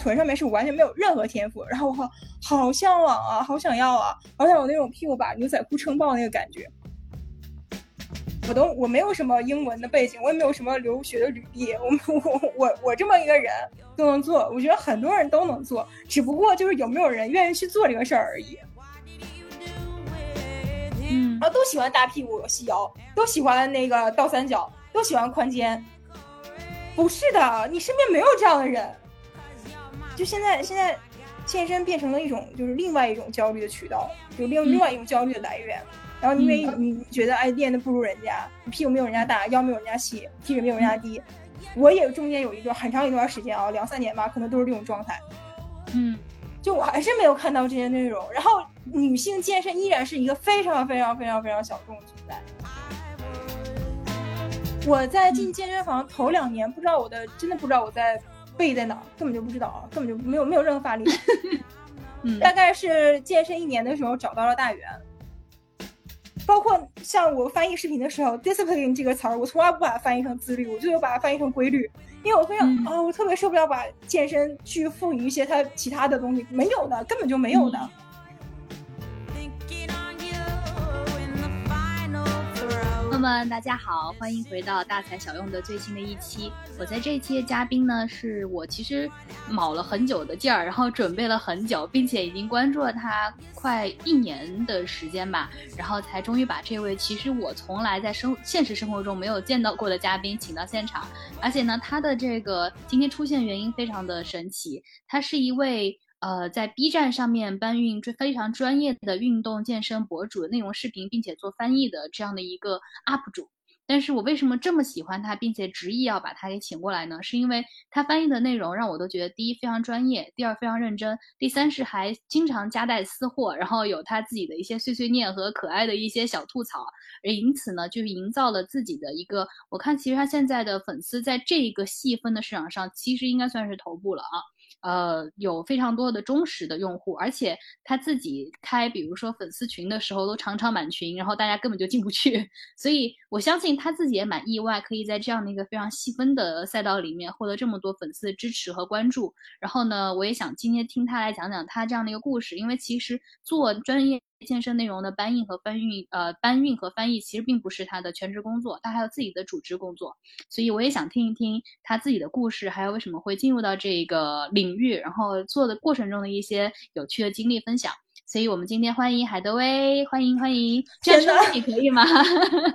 臀上面是完全没有任何天赋，然后我好好向往啊，好想要啊，好想有那种屁股把牛仔裤撑爆那个感觉。我都我没有什么英文的背景，我也没有什么留学的履历，我我我我这么一个人都能做，我觉得很多人都能做，只不过就是有没有人愿意去做这个事儿而已。嗯，然后都喜欢大屁股细腰，都喜欢那个倒三角，都喜欢宽肩。不是的，你身边没有这样的人。就现在，现在健身变成了一种就是另外一种焦虑的渠道，就另另外一种焦虑的来源。然后因为你觉得哎练的不如人家，屁股没有人家大，腰没有人家细，体脂没有人家低。我也中间有一段很长一段时间啊，两三年吧，可能都是这种状态。嗯，就我还是没有看到这些内容。然后女性健身依然是一个非常非常非常非常小众的存在。我在进健身房头两年，不知道我的真的不知道我在背在哪，根本就不知道啊，根本就没有没有任何发力。嗯，大概是健身一年的时候找到了大圆。包括像我翻译视频的时候，discipline 这个词儿，我从来不把它翻译成自律，我就把它翻译成规律，因为我非常啊，我特别受不了把健身去赋予一些它其他的东西，没有的，根本就没有的。朋们，大家好，欢迎回到大材小用的最新的一期。我在这一期的嘉宾呢，是我其实卯了很久的劲儿，然后准备了很久，并且已经关注了他快一年的时间吧，然后才终于把这位其实我从来在生现实生活中没有见到过的嘉宾请到现场。而且呢，他的这个今天出现原因非常的神奇，他是一位。呃，在 B 站上面搬运非常专业的运动健身博主内容视频，并且做翻译的这样的一个 UP 主。但是我为什么这么喜欢他，并且执意要把他给请过来呢？是因为他翻译的内容让我都觉得，第一非常专业，第二非常认真，第三是还经常夹带私货，然后有他自己的一些碎碎念和可爱的一些小吐槽，而因此呢，就营造了自己的一个。我看其实他现在的粉丝在这个细分的市场上，其实应该算是头部了啊。呃，有非常多的忠实的用户，而且他自己开，比如说粉丝群的时候，都常常满群，然后大家根本就进不去。所以我相信他自己也蛮意外，可以在这样的一个非常细分的赛道里面获得这么多粉丝的支持和关注。然后呢，我也想今天听他来讲讲他这样的一个故事，因为其实做专业。健身内容的搬运和翻运，呃，搬运和翻译其实并不是他的全职工作，他还有自己的主职工作，所以我也想听一听他自己的故事，还有为什么会进入到这个领域，然后做的过程中的一些有趣的经历分享。所以我们今天欢迎海德威，欢迎欢迎，这样说你可以吗？啊天哪！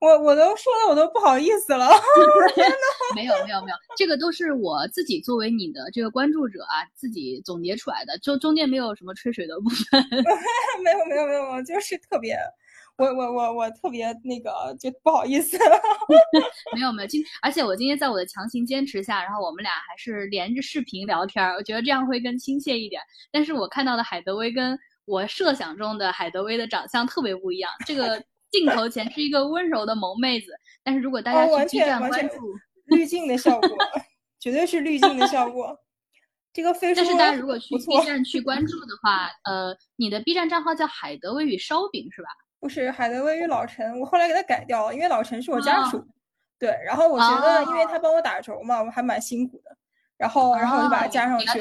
我我都说的我都不好意思了，天呐，没有没有没有，这个都是我自己作为你的这个关注者啊，自己总结出来的，就中间没有什么吹水的部分。没有没有没有，就是特别，我我我我特别那个就不好意思。没有没有，今而且我今天在我的强行坚持下，然后我们俩还是连着视频聊天，我觉得这样会更亲切一点。但是我看到的海德威跟我设想中的海德威的长相特别不一样，这个。镜头前是一个温柔的萌妹子，但是如果大家去 B 站关注，滤镜的效果，绝对是滤镜的效果。这个飞但是大家如果去 B 站去关注的话，呃，你的 B 站账号叫海德威与烧饼是吧？不是海德威与老陈，我后来给他改掉了，因为老陈是我家属。对，然后我觉得，因为他帮我打轴嘛，我还蛮辛苦的，然后然后我就把他加上去。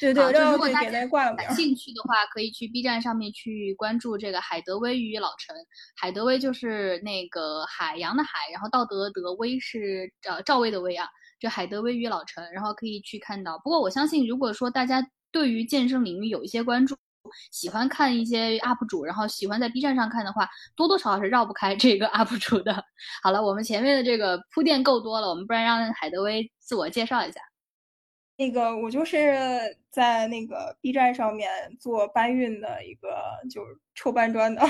对 对，就如果大家感兴趣的话，可以去 B 站上面去关注这个海德威与老陈。海德威就是那个海洋的海，然后道德德威是呃赵薇的薇啊，就海德威与老陈，然后可以去看到。不过我相信，如果说大家对于健身领域有一些关注，喜欢看一些 UP 主，然后喜欢在 B 站上看的话，多多少少是绕不开这个 UP 主的。好了，我们前面的这个铺垫够多了，我们不然让海德威自我介绍一下。那个我就是在那个 B 站上面做搬运的一个，就是臭搬砖的。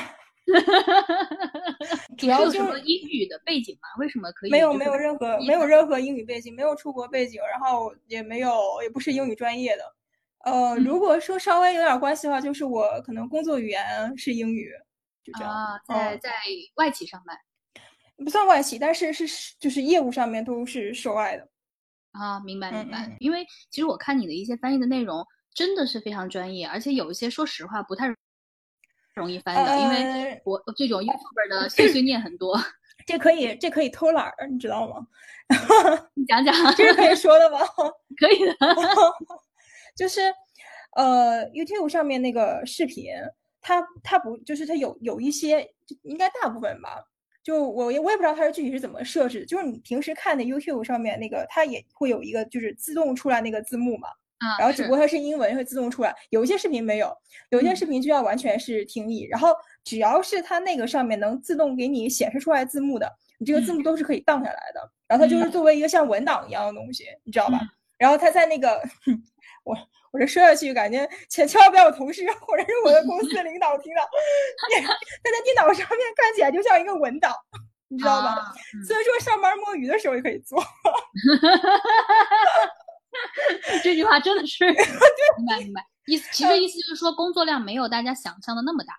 主要就是英语的背景嘛？为什么可以？没有，没有任何，没有任何英语背景，没有出国背景，然后也没有，也不是英语专业的。呃，如果说稍微有点关系的话，就是我可能工作语言是英语，就这样。啊，在在外企上班，不算外企，但是是就是业务上面都是涉外的。啊，明白明白。因为其实我看你的一些翻译的内容真的是非常专业，而且有一些说实话不太容易翻的，因为我这种 YouTube 的碎碎念很多。这可以这可以偷懒儿，你知道吗？你讲讲，这是可以说的吗？可以的，就是呃，YouTube 上面那个视频，它它不就是它有有一些，应该大部分吧。就我也我也不知道它是具体是怎么设置，就是你平时看的 YouTube 上面那个，它也会有一个就是自动出来那个字幕嘛。啊，然后只不过它是英文会自动出来，有一些视频没有，有一些视频就要完全是听译。然后只要是它那个上面能自动给你显示出来字幕的，你这个字幕都是可以荡下来的。然后它就是作为一个像文档一样的东西，你知道吧？然后它在那个我我这说下去，感觉千千万不要我同事或者是我的公司领导听到，他在电脑上面看起来就像一个文档，你知道吧？所以说上班摸鱼的时候也可以做。这句话真的是，明白明白。意思其实意思就是说，工作量没有大家想象的那么大，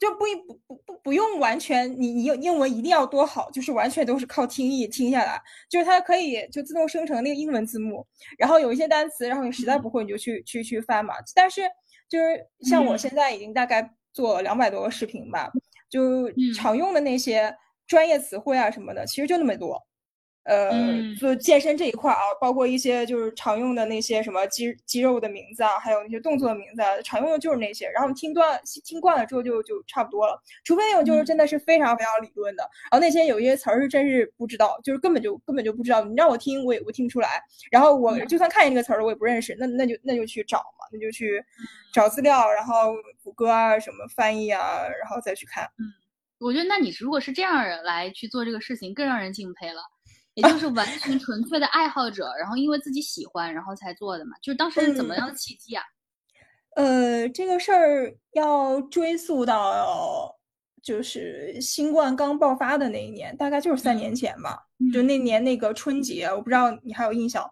就不不不不不用完全你你英文一定要多好，就是完全都是靠听译听下来，就是它可以就自动生成那个英文字幕，然后有一些单词，然后你实在不会你就去去去翻嘛。但是就是像我现在已经大概做两百多个视频吧，就常用的那些专业词汇啊什么的，其实就那么多。呃，做健身这一块啊，包括一些就是常用的那些什么肌肌肉的名字啊，还有那些动作的名字，啊，常用的就是那些。然后听惯听惯了之后就就差不多了，除非那种就是真的是非常非常理论的。然后那些有一些词儿是真是不知道，就是根本就根本就不知道。你让我听，我也我听不出来。然后我就算看见这个词儿，我也不认识。那那就那就去找嘛，那就去找资料，然后谷歌啊什么翻译啊，然后再去看。嗯，我觉得那你如果是这样人来去做这个事情，更让人敬佩了。也就是完全纯粹的爱好者，然后因为自己喜欢，然后才做的嘛。就是当时是怎么样的契机啊？呃，这个事儿要追溯到就是新冠刚爆发的那一年，大概就是三年前吧。就那年那个春节，我不知道你还有印象？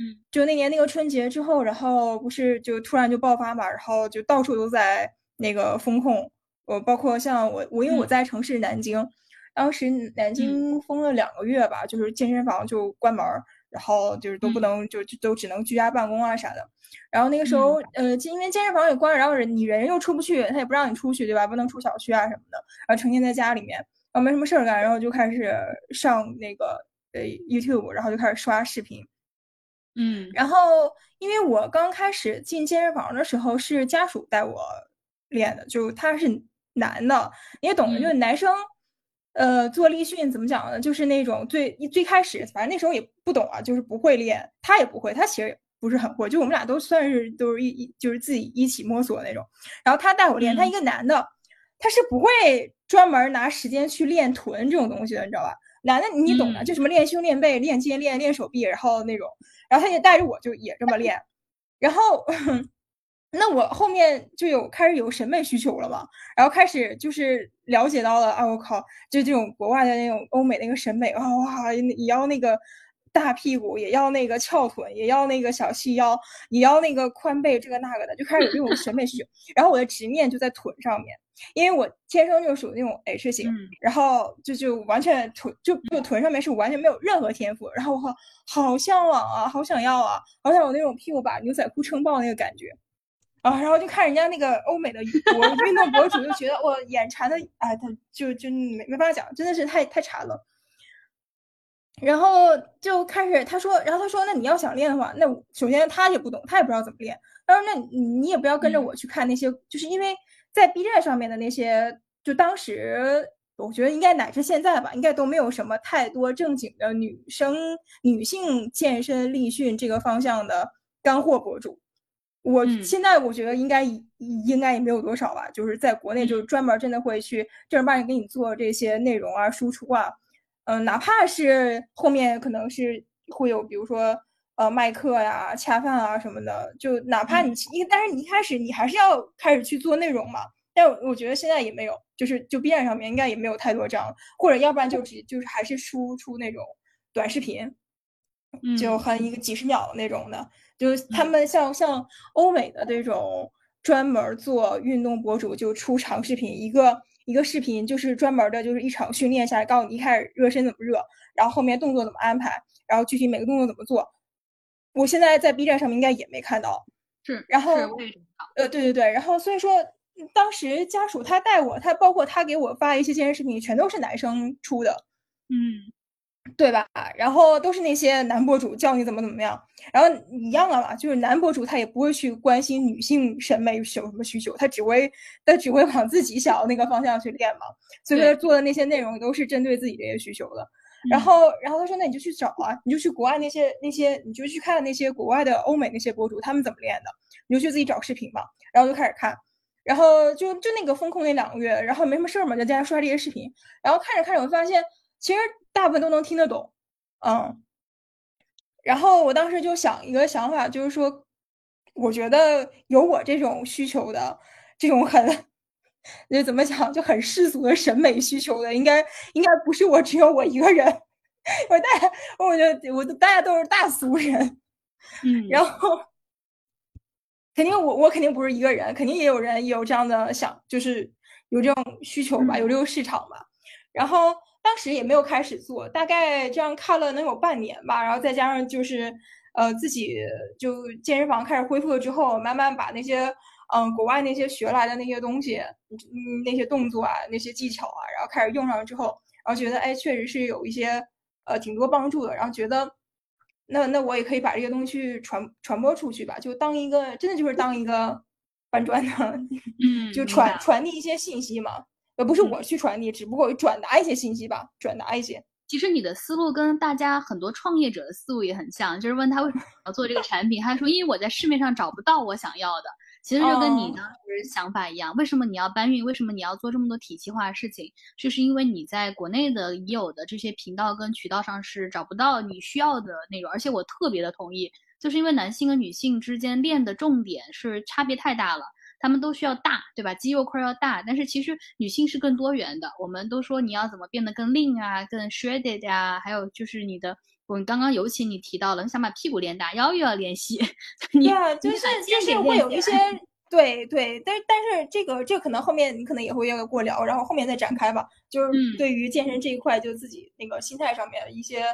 嗯，就那年那个春节之后，然后不是就突然就爆发嘛，然后就到处都在那个风控。我包括像我，我因为我在城市南京。当时南京封了两个月吧，就是健身房就关门，然后就是都不能，就就都只能居家办公啊啥的。然后那个时候，呃，因为健身房也关，然后人你人又出不去，他也不让你出去，对吧？不能出小区啊什么的，然后成天在家里面，然后没什么事儿干，然后就开始上那个呃 YouTube，然后就开始刷视频。嗯，然后因为我刚开始进健身房的时候是家属带我练的，就他是男的，你也懂的，就是男生。呃，做立训怎么讲呢？就是那种最最开始，反正那时候也不懂啊，就是不会练，他也不会，他其实不是很会，就我们俩都算是都是一一就是自己一起摸索那种。然后他带我练，他一个男的，他是不会专门拿时间去练臀这种东西的，你知道吧？男的你懂的，就什么练胸、练背、练肩、练练手臂，然后那种，然后他就带着我就也这么练，然后。那我后面就有开始有审美需求了嘛，然后开始就是了解到了啊，我靠，就这种国外的那种欧美那个审美啊，哇，也要那个大屁股，也要那个翘臀，也要那个小细腰，也要那个宽背，这个那个的，就开始有这种审美需求。然后我的执念就在臀上面，因为我天生就属于那种 H 型，然后就就完全臀就就臀上面是完全没有任何天赋。然后我好好向往啊，好想要啊，好想有那种屁股把牛仔裤撑爆那个感觉。啊，然后就看人家那个欧美的博运动博主，就觉得我眼馋的，哎，他就就没没法讲，真的是太太馋了。然后就开始他说，然后他说，那你要想练的话，那首先他也不懂，他也不知道怎么练。他说，那你也不要跟着我去看那些，就是因为在 B 站上面的那些，就当时我觉得应该乃至现在吧，应该都没有什么太多正经的女生女性健身力训这个方向的干货博主。我现在我觉得应该应该也没有多少吧，就是在国内就是专门真的会去正儿八经给你做这些内容啊、输出啊，嗯，哪怕是后面可能是会有，比如说呃卖课呀、恰饭啊什么的，就哪怕你一，但是你一开始你还是要开始去做内容嘛。但我觉得现在也没有，就是就 B 站上面应该也没有太多这样，或者要不然就只就是还是输出那种短视频，就很一个几十秒的那种的。就是他们像像欧美的这种专门做运动博主，就出长视频，一个一个视频就是专门的，就是一场训练下来，告诉你一开始热身怎么热，然后后面动作怎么安排，然后具体每个动作怎么做。我现在在 B 站上面应该也没看到，是，然后呃，对对对，然后所以说当时家属他带我，他包括他给我发一些健身视频，全都是男生出的，嗯，对吧？然后都是那些男博主教你怎么怎么样，然后一样的嘛，就是男博主他也不会去关心女性审美有什么需求，他只会他只会往自己想要那个方向去练嘛，所以说他做的那些内容都是针对自己这些需求的。然后，然后他说：“那你就去找啊，你就去国外那些那些，你就去看那些国外的欧美那些博主，他们怎么练的，你就去自己找视频嘛。然后就开始看，然后就就那个风控那两个月，然后没什么事儿嘛，就在家刷这些视频。然后看着看着，我发现其实大部分都能听得懂，嗯。然后我当时就想一个想法，就是说，我觉得有我这种需求的，这种很。”就怎么讲，就很世俗的审美需求的，应该应该不是我只有我一个人，我大家，我觉得我大家都是大俗人，嗯，然后肯定我我肯定不是一个人，肯定也有人有这样的想，就是有这种需求吧，有这个市场吧。然后当时也没有开始做，大概这样看了能有半年吧，然后再加上就是呃自己就健身房开始恢复了之后，慢慢把那些。嗯，国外那些学来的那些东西，嗯，那些动作啊，那些技巧啊，然后开始用上了之后，然后觉得哎，确实是有一些呃挺多帮助的，然后觉得那那我也可以把这些东西去传传播出去吧，就当一个真的就是当一个搬砖的，嗯，就传传递一些信息嘛，呃，不是我去传递，只不过转达一些信息吧，转达一些。其实你的思路跟大家很多创业者的思路也很像，就是问他为什么要做这个 产品，他说因为我在市面上找不到我想要的。其实就跟你当时想法一样，为什么你要搬运？为什么你要做这么多体系化的事情？就是因为你在国内的已有的这些频道跟渠道上是找不到你需要的内容。而且我特别的同意，就是因为男性跟女性之间练的重点是差别太大了，他们都需要大，对吧？肌肉块要大，但是其实女性是更多元的。我们都说你要怎么变得更 lean 啊，更 shredded 啊，还有就是你的。我刚刚尤其你提到了，你想把屁股练大，腰又要练细，对啊，就是就是会有一些，对对，但但是这个这可能后面你可能也会要过聊，然后后面再展开吧。就是对于健身这一块，就自己那个心态上面一些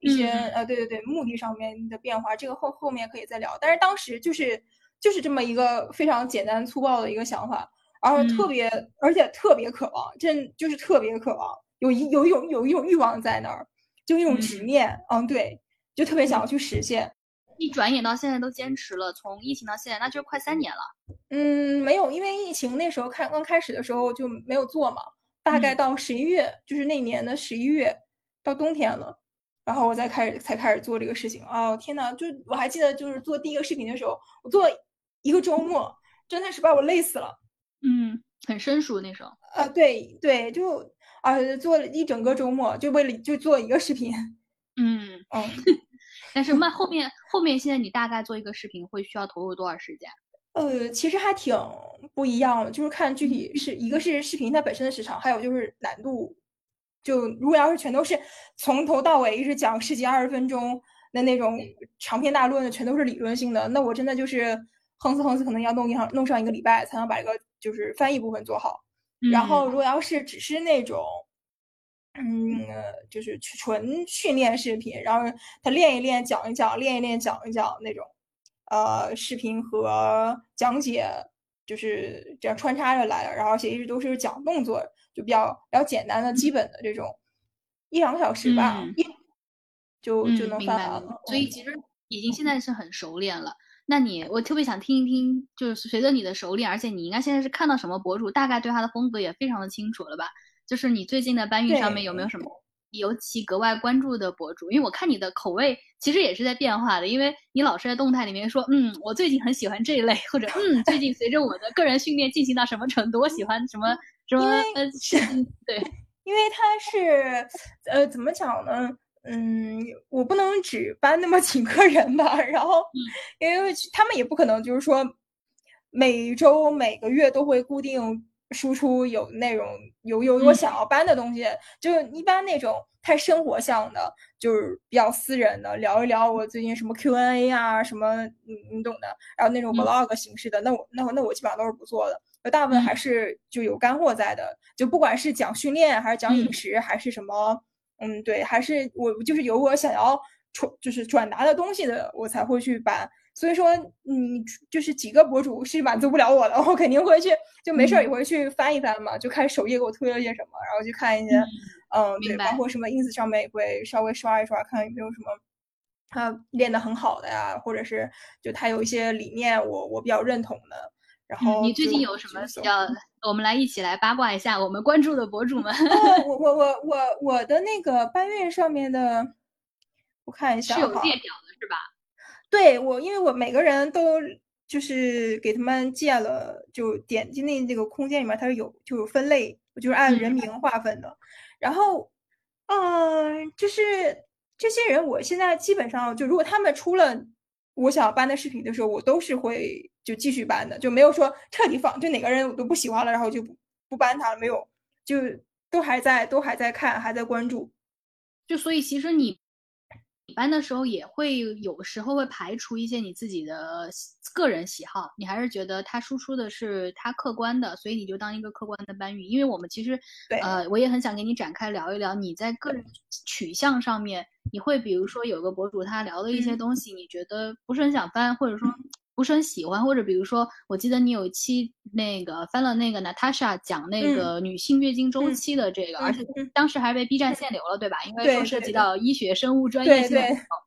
一些呃，对对对，目的上面的变化，这个后后面可以再聊。但是当时就是就是这么一个非常简单粗暴的一个想法，然后特别而且特别渴望，真就是特别渴望，有一有一种有一种欲望在那儿。就一种执念，嗯，对，就特别想要去实现。一转眼到现在都坚持了，从疫情到现在，那就快三年了。嗯，没有，因为疫情那时候开刚开始的时候就没有做嘛，大概到十一月，就是那年的十一月，到冬天了，然后我再开始才开始做这个事情。哦，天呐，就我还记得，就是做第一个视频的时候，我做一个周末，真的是把我累死了。嗯，很生疏那时候。呃，对对，就。啊，做了一整个周末，就为了就做一个视频，嗯嗯，但是那后面后面现在你大概做一个视频会需要投入多少时间？呃，其实还挺不一样的，就是看具体是一个是视频它本身的时长，还有就是难度。就如果要是全都是从头到尾一直讲十几二十分钟的那种长篇大论的，全都是理论性的，那我真的就是横死横死，可能要弄上弄上一个礼拜才能把这个就是翻译部分做好。然后，如果要是只是那种，嗯，就是纯训练视频，然后他练一练，讲一讲，练一练，讲一讲那种，呃，视频和讲解就是这样穿插着来的，然后而且一直都是讲动作，就比较比较简单的基本的这种，一两个小时吧，就就能翻完了。所以其实已经现在是很熟练了。那你，我特别想听一听，就是随着你的熟练，而且你应该现在是看到什么博主，大概对他的风格也非常的清楚了吧？就是你最近的搬运上面有没有什么尤其格外关注的博主？因为我看你的口味其实也是在变化的，因为你老是在动态里面说，嗯，我最近很喜欢这一类，或者嗯，最近随着我的个人训练进行到什么程度，我喜欢什么什么呃，对，因为他是呃，怎么讲呢？嗯，我不能只搬那么几个人吧，然后，因为他们也不可能就是说每周每个月都会固定输出有内容，有有我想要搬的东西，就一般那种太生活向的，就是比较私人的，聊一聊我最近什么 Q&A 啊，什么你你懂的，然后那种 vlog 形式的，那我那我那我基本上都是不做的，大部分还是就有干货在的，就不管是讲训练还是讲饮食还是什么。嗯，对，还是我就是有我想要传，就是转达的东西的，我才会去把。所以说，你就是几个博主是满足不了我的，我肯定会去，就没事儿也会去翻一翻嘛，就看首页给我推了些什么，然后去看一些嗯，对，包括什么 ins 上面也会稍微刷一刷，看有没有什么他练得很好的呀，或者是就他有一些理念，我我比较认同的。然后你最近有什么比较？我们来一起来八卦一下我们关注的博主们。我 我我我我的那个搬运上面的，我看一下是有列表的是吧？对我，因为我每个人都就是给他们建了，就点击那那个空间里面，它是有就有分类，就是按人名划分的。然后，嗯，就是这些人，我现在基本上就如果他们出了我想要搬的视频的时候，我都是会就继续搬的，就没有说彻底放，就哪个人我都不喜欢了，然后就不不搬他了，没有，就都还在，都还在看，还在关注。就所以其实你。搬的时候也会有时候会排除一些你自己的个人喜好，你还是觉得他输出的是他客观的，所以你就当一个客观的搬运。因为我们其实，呃，我也很想跟你展开聊一聊你在个人取向上面，你会比如说有个博主他聊的一些东西，你觉得不是很想搬，或者说。不是很喜欢，或者比如说，我记得你有一期那个翻了那个 Natasha 讲那个女性月经周期的这个，而且当时还被 B 站限流了，对吧？因为说涉及到医学生物专业性的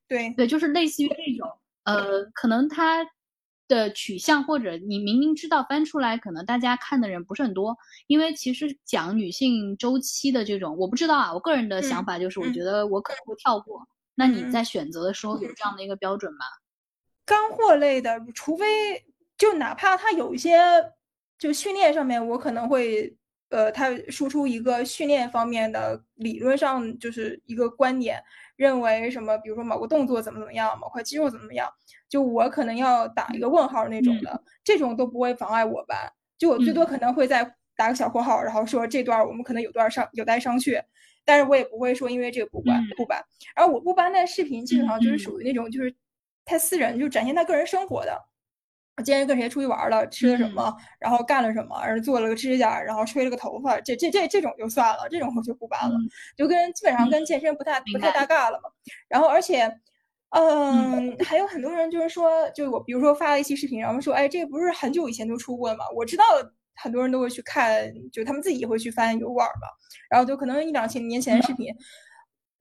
对对，就是类似于这种，呃，可能它的取向或者你明明知道翻出来，可能大家看的人不是很多，因为其实讲女性周期的这种，我不知道啊，我个人的想法就是，我觉得我可能会跳过。那你在选择的时候有这样的一个标准吗？干货类的，除非就哪怕他有一些就训练上面，我可能会呃，他输出一个训练方面的理论上就是一个观点，认为什么，比如说某个动作怎么怎么样，某块肌肉怎么怎么样，就我可能要打一个问号那种的，这种都不会妨碍我搬，就我最多可能会在打个小括号，然后说这段我们可能有段上有待商榷，但是我也不会说因为这个不搬不搬，然后我不搬的视频基本上就是属于那种就是。太私人，就展现他个人生活的。我今天跟谁出去玩了，吃了什么，然后干了什么，然后做了个指甲，然后吹了个头发，这这这这种就算了，这种我就不办了，就跟基本上跟健身不太不太搭嘎了嘛。然后而且，嗯，还有很多人就是说，就我比如说发了一期视频，然后说，哎，这不是很久以前都出过的吗？我知道很多人都会去看，就他们自己也会去翻油管嘛。然后就可能一两千年前的视频，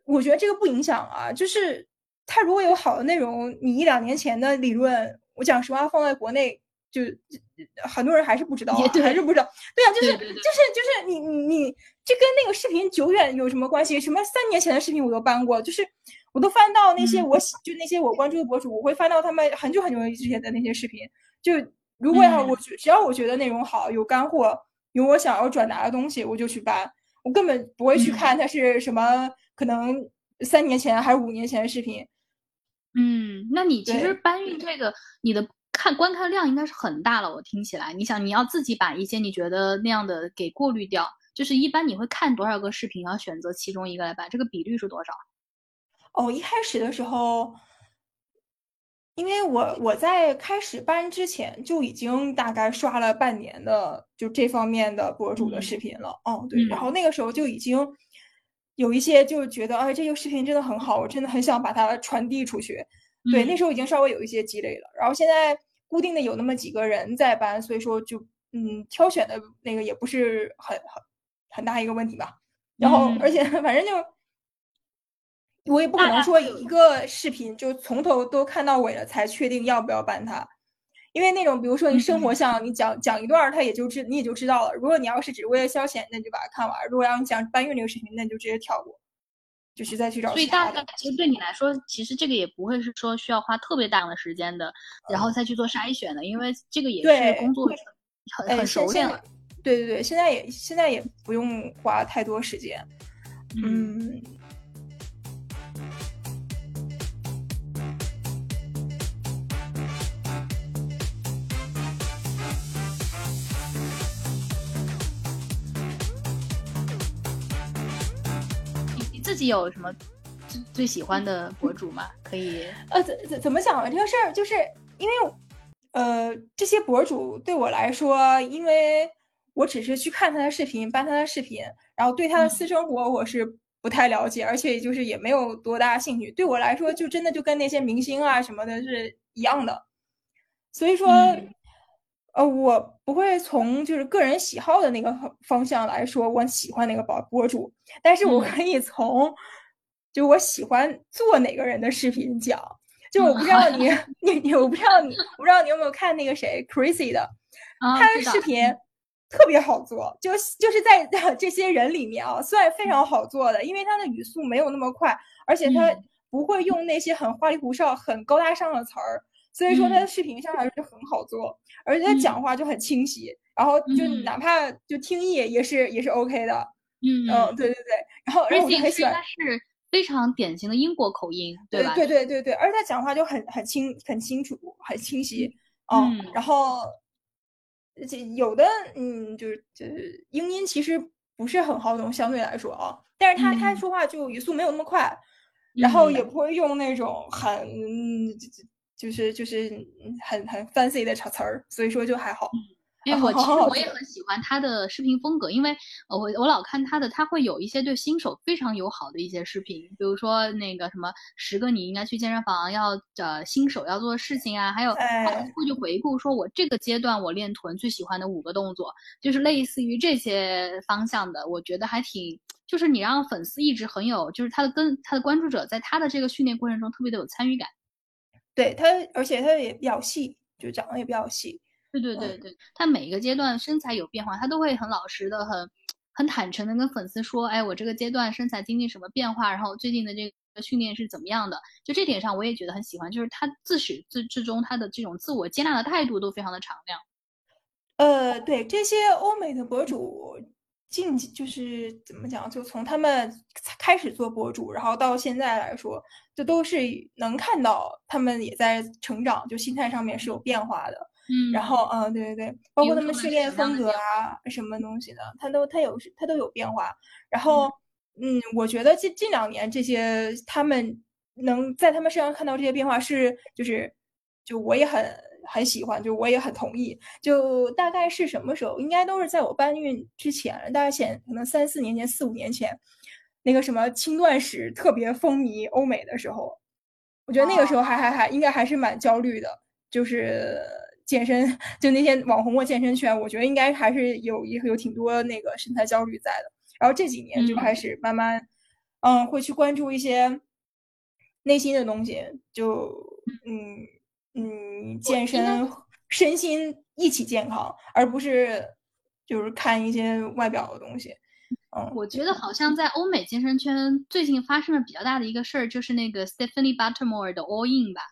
我觉得这个不影响啊，就是。他如果有好的内容，你一两年前的理论，我讲实话，放在国内就很多人还是不知道，还是不知道。对啊，就是就是就是你你你，这跟那个视频久远有什么关系？什么三年前的视频我都搬过，就是我都翻到那些我喜就那些我关注的博主，我会翻到他们很久很久之前的那些视频。就如果要我只要我觉得内容好，有干货，有我想要转达的东西，我就去搬。我根本不会去看它是什么，可能三年前还是五年前的视频。嗯，那你其实搬运这个，你的看观看量应该是很大了。我听起来，你想你要自己把一些你觉得那样的给过滤掉，就是一般你会看多少个视频，然后选择其中一个来搬，这个比率是多少？哦，一开始的时候，因为我我在开始搬之前就已经大概刷了半年的就这方面的博主的视频了。哦，对，然后那个时候就已经。有一些就觉得，哎，这个视频真的很好，我真的很想把它传递出去。对，那时候已经稍微有一些积累了。然后现在固定的有那么几个人在搬，所以说就嗯，挑选的那个也不是很很很大一个问题吧。然后，而且反正就我也不可能说一个视频就从头都看到尾了才确定要不要搬它。因为那种，比如说你生活像你讲讲一段，他也就知你也就知道了。如果你要是只为了消遣，那就把它看完；如果要你讲搬运这个视频，那你就直接跳过，就是再去找。所以大概其实对你来说，其实这个也不会是说需要花特别大量的时间的，然后再去做筛选的，因为这个也是工作很很熟练了。对对对，现在也现在也不用花太多时间，嗯。己有什么最最喜欢的博主吗？可以呃，怎怎怎么讲呢？这个事儿就是因为呃，这些博主对我来说，因为我只是去看他的视频，搬他的视频，然后对他的私生活我是不太了解，而且就是也没有多大兴趣。对我来说，就真的就跟那些明星啊什么的是一样的。所以说，呃，我不会从就是个人喜好的那个方向来说，我喜欢哪个博博主，但是我可以从就我喜欢做哪个人的视频讲。就我不知道你你你，我不知道你，我不知道你有没有看那个谁 Crazy 的，他的视频特别好做，就就是在这些人里面啊，算非常好做的，因为他的语速没有那么快，而且他不会用那些很花里胡哨、很高大上的词儿。所以说他的视频相对来说就很好做，而且他讲话就很清晰，然后就哪怕就听译也是也是 OK 的。嗯嗯，对对对。然后而且很喜欢，他是非常典型的英国口音，对吧？对对对对，而且他讲话就很很清很清楚很清晰。嗯，然后这有的嗯就是就是英音其实不是很好懂，相对来说啊，但是他他说话就语速没有那么快，然后也不会用那种很。就是就是很很 fancy 的词儿，所以说就还好。因为我其实我也很喜欢他的视频风格，因为我我老看他的，他会有一些对新手非常友好的一些视频，比如说那个什么十个你应该去健身房要呃新手要做的事情啊，还有他会去回顾说我这个阶段我练臀最喜欢的五个动作，就是类似于这些方向的，我觉得还挺就是你让粉丝一直很有，就是他的跟他的关注者在他的这个训练过程中特别的有参与感。对他，而且他也比较细，就长得也比较细。对对对对，他每一个阶段身材有变化，他都会很老实的、很很坦诚的跟粉丝说：“哎，我这个阶段身材经历什么变化，然后最近的这个训练是怎么样的。”就这点上，我也觉得很喜欢，就是他自始至至终他的这种自我接纳的态度都非常的敞亮。呃，对这些欧美的博主。近就是怎么讲，就从他们开始做博主，然后到现在来说，就都是能看到他们也在成长，就心态上面是有变化的。嗯，然后嗯，对对对，包括他们训练风格啊，什么东西的，他都他有他都有变化。然后嗯，我觉得近近两年这些他们能在他们身上看到这些变化，是就是就我也很。很喜欢，就我也很同意。就大概是什么时候？应该都是在我搬运之前，大概前可能三四年前、四五年前，那个什么轻断食特别风靡欧美的时候，我觉得那个时候还还还应该还是蛮焦虑的。就是健身，就那些网红或健身圈，我觉得应该还是有有有挺多那个身材焦虑在的。然后这几年就开始慢慢，嗯，会去关注一些内心的东西，就嗯。嗯，健身身心一起健康，而不是就是看一些外表的东西。嗯，我觉得好像在欧美健身圈最近发生了比较大的一个事儿，就是那个 Stephanie Buttermore 的 All In 吧。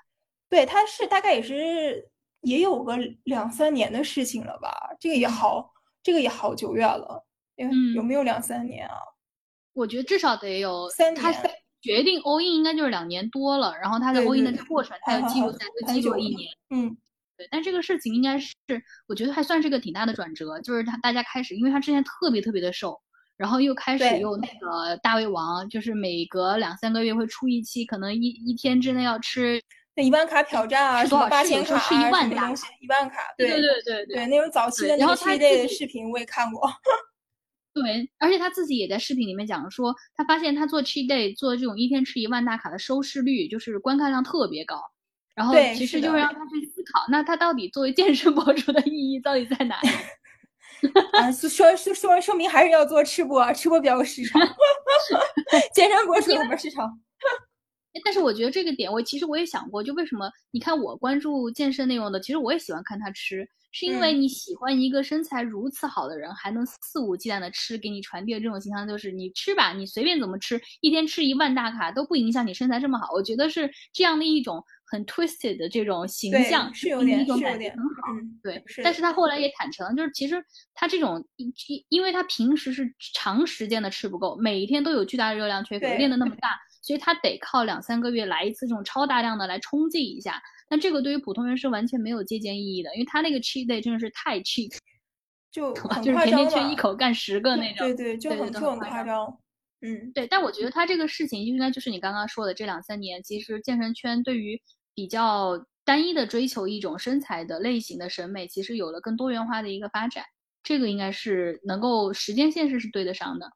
对，他是大概也是也有个两三年的事情了吧？这个也好，这个也好久远了。嗯，有没有两三年啊？我觉得至少得有三年。决定 all in 应该就是两年多了，然后他在 all in 的过程，他要记录在记录一年。嗯，对。但这个事情应该是，我觉得还算是个挺大的转折，就是他大家开始，因为他之前特别特别的瘦，然后又开始用那个大胃王，就是每隔两三个月会出一期，可能一一天之内要吃那一万卡挑战啊，多少八千卡吃一万东西，一万卡。对对对对对，那种早期的那些类的视频我也看过。对，而且他自己也在视频里面讲说，他发现他做 cheat day 做这种一天吃一万大卡的收视率，就是观看量特别高。然后其实就是让他去思考，那他到底作为健身博主的意义到底在哪里？啊，说说说说明还是要做吃播，吃播比较有市场。健身博主有没有市场？但是我觉得这个点，我其实我也想过，就为什么你看我关注健身内容的，其实我也喜欢看他吃。是因为你喜欢一个身材如此好的人，还能肆无忌惮的吃，给你传递的这种形象就是你吃吧，你随便怎么吃，一天吃一万大卡都不影响你身材这么好。我觉得是这样的一种很 twisted 的这种形象，是有点一种感觉很好。对，但是他后来也坦诚，就是其实他这种，因因为他平时是长时间的吃不够，每一天都有巨大的热量缺口，练的那么大，所以他得靠两三个月来一次这种超大量的来冲击一下。那这个对于普通人是完全没有借鉴意义的，因为他那个 cheat day 真的是太 cheat，就就是天天圈一口干十个那种，对对，就很就很夸张。嗯，对。但我觉得他这个事情应该就是你刚刚说的这两三年，其实健身圈对于比较单一的追求一种身材的类型的审美，其实有了更多元化的一个发展。这个应该是能够时间线是是对得上的。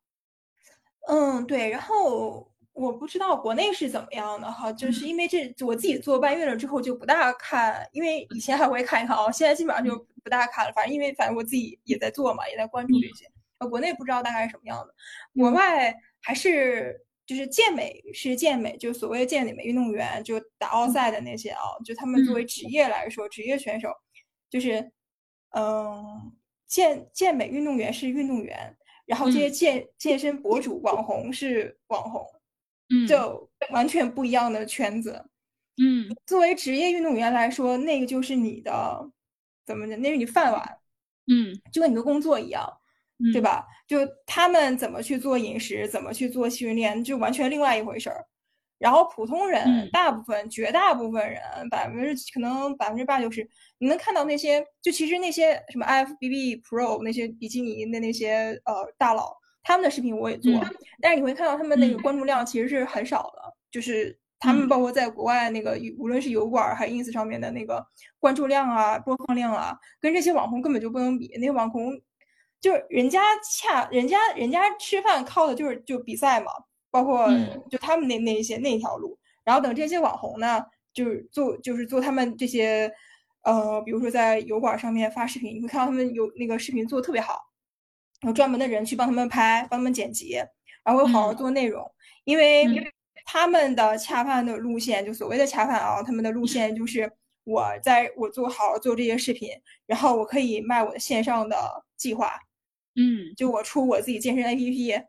嗯，对。然后我不知道国内是怎么样的哈，就是因为这我自己做半月了之后就不大看，因为以前还会看一看啊，现在基本上就不大看了。反正因为反正我自己也在做嘛，也在关注这些。呃，国内不知道大概是什么样的，国外还是就是健美是健美，就所谓健美运动员，就打奥赛的那些啊，就他们作为职业来说，职业选手就是嗯，健健美运动员是运动员，然后这些健健身博主网红是网红。就完全不一样的圈子，嗯，作为职业运动员来说，那个就是你的怎么的，那是你饭碗，嗯，就跟你的工作一样，对吧？就他们怎么去做饮食，怎么去做训练，就完全另外一回事儿。然后普通人，大部分绝大部分人，百分之可能百分之八九十，你能看到那些，就其实那些什么 IFBB Pro 那些比基尼的那些呃大佬。他们的视频我也做，但是你会看到他们那个关注量其实是很少的，就是他们包括在国外那个，无论是油管还是 ins 上面的那个关注量啊、播放量啊，跟这些网红根本就不能比。那些网红就是人家恰人家人家吃饭靠的就是就比赛嘛，包括就他们那那一些那一条路。然后等这些网红呢，就是做就是做他们这些呃，比如说在油管上面发视频，你会看到他们有那个视频做的特别好。有专门的人去帮他们拍，帮他们剪辑，然后好好做内容。因为他们的恰饭的路线，就所谓的恰饭啊，他们的路线就是我在我做好做这些视频，然后我可以卖我的线上的计划，嗯，就我出我自己健身 APP，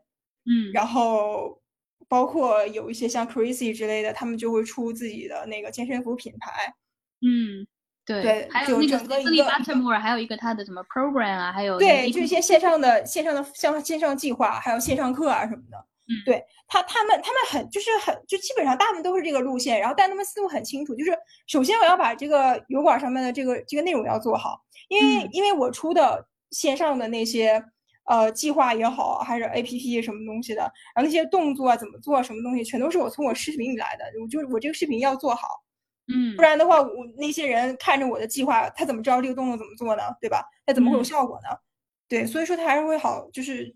嗯，然后包括有一些像 Crazy 之类的，他们就会出自己的那个健身服品牌，嗯。对，还有那个 Billy Buttermore，还有一个他的什么 program 啊，还有对，就一些线上的线上的像线上计划，还有线上课啊什么的。嗯，对他他们他们很就是很就基本上大部分都是这个路线，然后但他们思路很清楚，就是首先我要把这个油管上面的这个这个内容要做好，因为因为我出的线上的那些呃计划也好，还是 A P P 什么东西的，然后那些动作啊怎么做什么东西，全都是我从我视频里来的，我就我这个视频要做好。嗯，不然的话，我那些人看着我的计划，他怎么知道这个动作怎么做呢？对吧？他怎么会有效果呢？对，所以说他还是会好，就是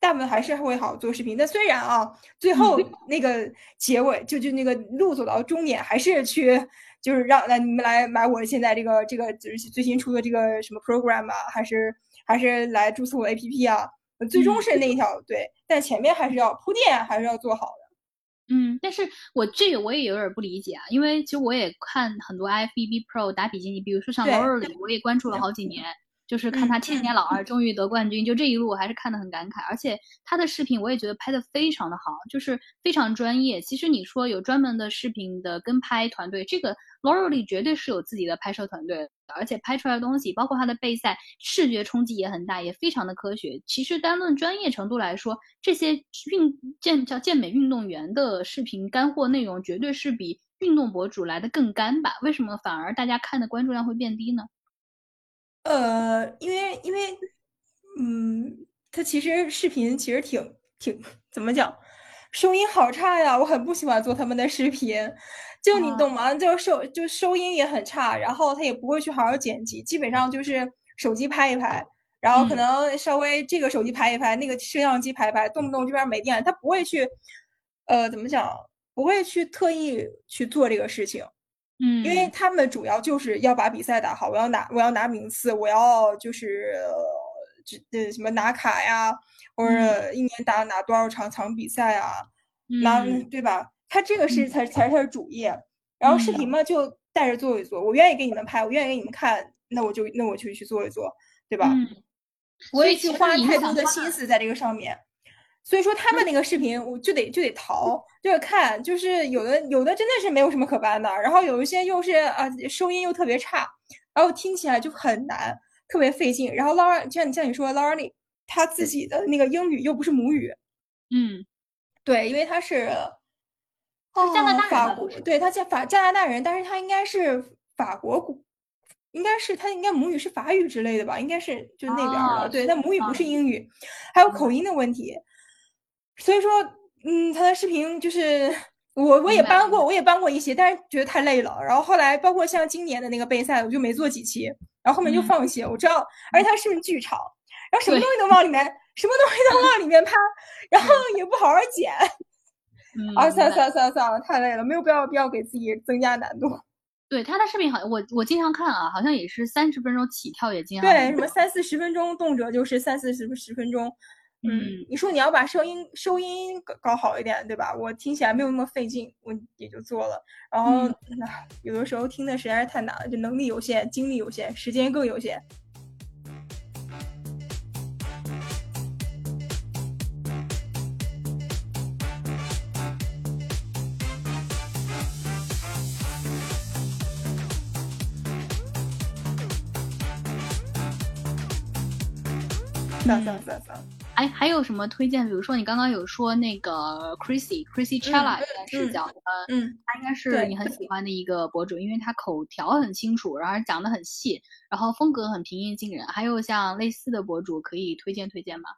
大部分还是会好做视频。但虽然啊，最后那个结尾就就那个路走到终点，还是去就是让来你们来买我现在这个这个就是最新出的这个什么 program 啊，还是还是来注册我 APP 啊？最终是那一条对，但前面还是要铺垫，还是要做好的。嗯，但是我这个我也有点不理解啊，因为其实我也看很多 IFBB Pro 打比基尼，比如说像 Laurie，我也关注了好几年，就是看他千年老二终于得冠军，就这一路我还是看得很感慨，而且他的视频我也觉得拍的非常的好，就是非常专业。其实你说有专门的视频的跟拍团队，这个 Laurie 绝对是有自己的拍摄团队。而且拍出来的东西，包括他的备赛，视觉冲击也很大，也非常的科学。其实单论专业程度来说，这些运健叫健美运动员的视频干货内容，绝对是比运动博主来的更干吧？为什么反而大家看的关注量会变低呢？呃，因为因为，嗯，他其实视频其实挺挺怎么讲，收音好差呀，我很不喜欢做他们的视频。就你懂吗？就收就收音也很差，然后他也不会去好好剪辑，基本上就是手机拍一拍，然后可能稍微这个手机拍一拍，那个摄像机拍一拍，动不动这边没电，他不会去，呃，怎么讲？不会去特意去做这个事情，嗯，因为他们主要就是要把比赛打好，我要拿我要拿名次，我要就是这什么拿卡呀，或者一年打哪多少场场比赛啊，拿对吧？他这个是才才是他的主业，然后视频。嘛就带着做一做，我愿意给你们拍，我愿意给你们看，那我就那我就去做一做，对吧？我也去花太多的心思在这个上面，所以说他们那个视频我就得就得淘，就得看，就是有的有的真的是没有什么可搬的，然后有一些又是啊收音又特别差，然后听起来就很难，特别费劲。然后 Laura 像你像你说 Laura 他自己的那个英语又不是母语，嗯，对，因为他是。加拿大法国，对他加法加拿大人，但是他应该是法国古，应该是他应该母语是法语之类的吧，应该是就那边的，对他母语不是英语，还有口音的问题，所以说，嗯，他的视频就是我我也搬过，我也搬过一些，但是觉得太累了，然后后来包括像今年的那个备赛，我就没做几期，然后后面就放弃了。我知道，而且他视频巨长，然后什么东西都往里面，什么东西都往里面拍，然后也不好好剪。啊，算了算了算了算了，太累了，没有必要必要给自己增加难度。对他的视频好，我我经常看啊，好像也是三十分钟起跳，也经常对什么三四十分钟，动辄就是三四十十分钟。嗯，你说你要把声音收音搞搞好一点，对吧？我听起来没有那么费劲，我也就做了。然后那有的时候听的实在是太难了，就能力有限，精力有限，时间更有限。算算算算，哎，还有什么推荐？比如说你刚刚有说那个 Chrissy Chrissy Chella 视角的，嗯，他应该是你很喜欢的一个博主，因为他口条很清楚，然后讲的很细，然后风格很平易近人。还有像类似的博主可以推荐推荐吗？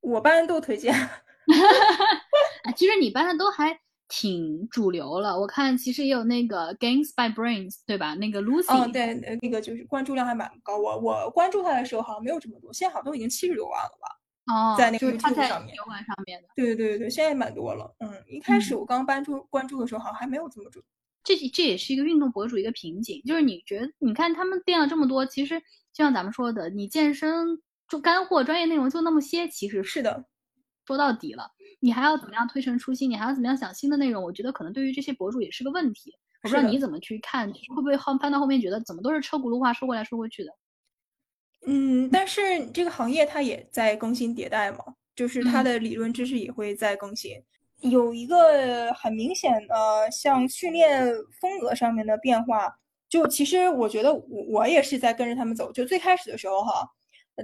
我班都推荐，其实你班的都还。挺主流了，我看其实也有那个 Gangs by Brains，对吧？那个 Lucy，嗯，对，那个就是关注量还蛮高。我我关注他的时候好像没有这么多，现在好像都已经七十多万了吧？哦，在那个 YouTube 上面，上面的。对对对现在蛮多了。嗯，一开始我刚关注关注的时候好像还没有这么准。这这也是一个运动博主一个瓶颈，就是你觉得你看他们垫了这么多，其实就像咱们说的，你健身就干货专业内容就那么些，其实是的。说到底了，你还要怎么样推陈出新？你还要怎么样想新的内容？我觉得可能对于这些博主也是个问题。我不知道你怎么去看，会不会后翻到后面觉得怎么都是车轱辘话说过来说过去的？嗯，但是这个行业它也在更新迭代嘛，就是它的理论知识也会在更新。有一个很明显的像训练风格上面的变化，就其实我觉得我我也是在跟着他们走。就最开始的时候哈，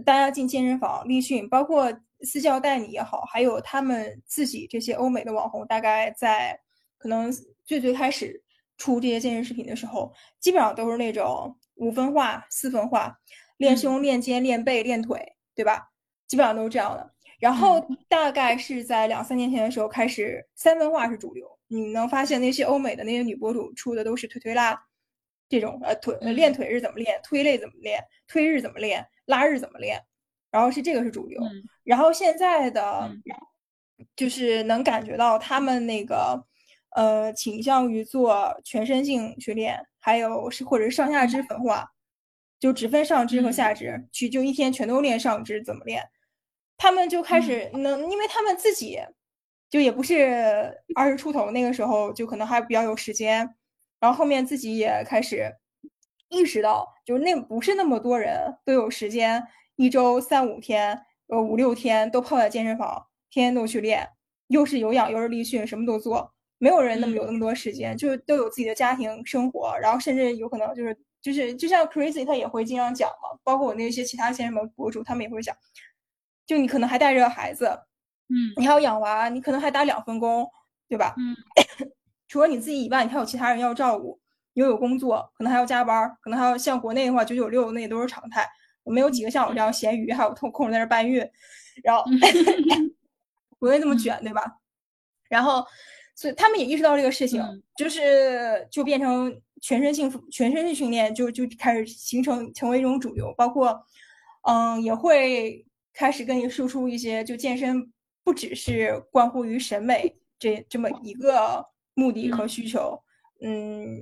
大家进健身房立训，包括。私教带你也好，还有他们自己这些欧美的网红，大概在可能最最开始出这些健身视频的时候，基本上都是那种五分化、四分化，练胸、练肩、练背、练腿，对吧？基本上都是这样的。然后大概是在两三年前的时候开始三分化是主流，你能发现那些欧美的那些女博主出的都是腿推拉这种，呃，腿练腿是怎么练，推类怎么练，推日怎么练，拉日怎么练。然后是这个是主流，然后现在的就是能感觉到他们那个呃倾向于做全身性训练，还有是或者是上下肢分化，就只分上肢和下肢去，就一天全都练上肢怎么练？他们就开始能，因为他们自己就也不是 二十出头那个时候，就可能还比较有时间，然后后面自己也开始意识到，就是那不是那么多人都有时间。一周三五天，呃五六天都泡在健身房，天天都去练，又是有氧又是力训，什么都做。没有人那么有那么多时间，就都有自己的家庭生活，然后甚至有可能就是就是就像 Crazy 他也会经常讲嘛，包括我那些其他健身房博主他们也会讲，就你可能还带着孩子，嗯，你还要养娃，你可能还打两份工，对吧？嗯，除了你自己以外，你还有其他人要照顾，又有工作，可能还要加班，可能还要像国内的话九九六那也都是常态。没有几个像我这样闲鱼，还有空空在那搬运，然后 国内那么卷，对吧？然后，所以他们也意识到这个事情，就是就变成全身性全身性训练，就就开始形成成为一种主流。包括，嗯，也会开始跟你输出一些，就健身不只是关乎于审美这这么一个目的和需求，嗯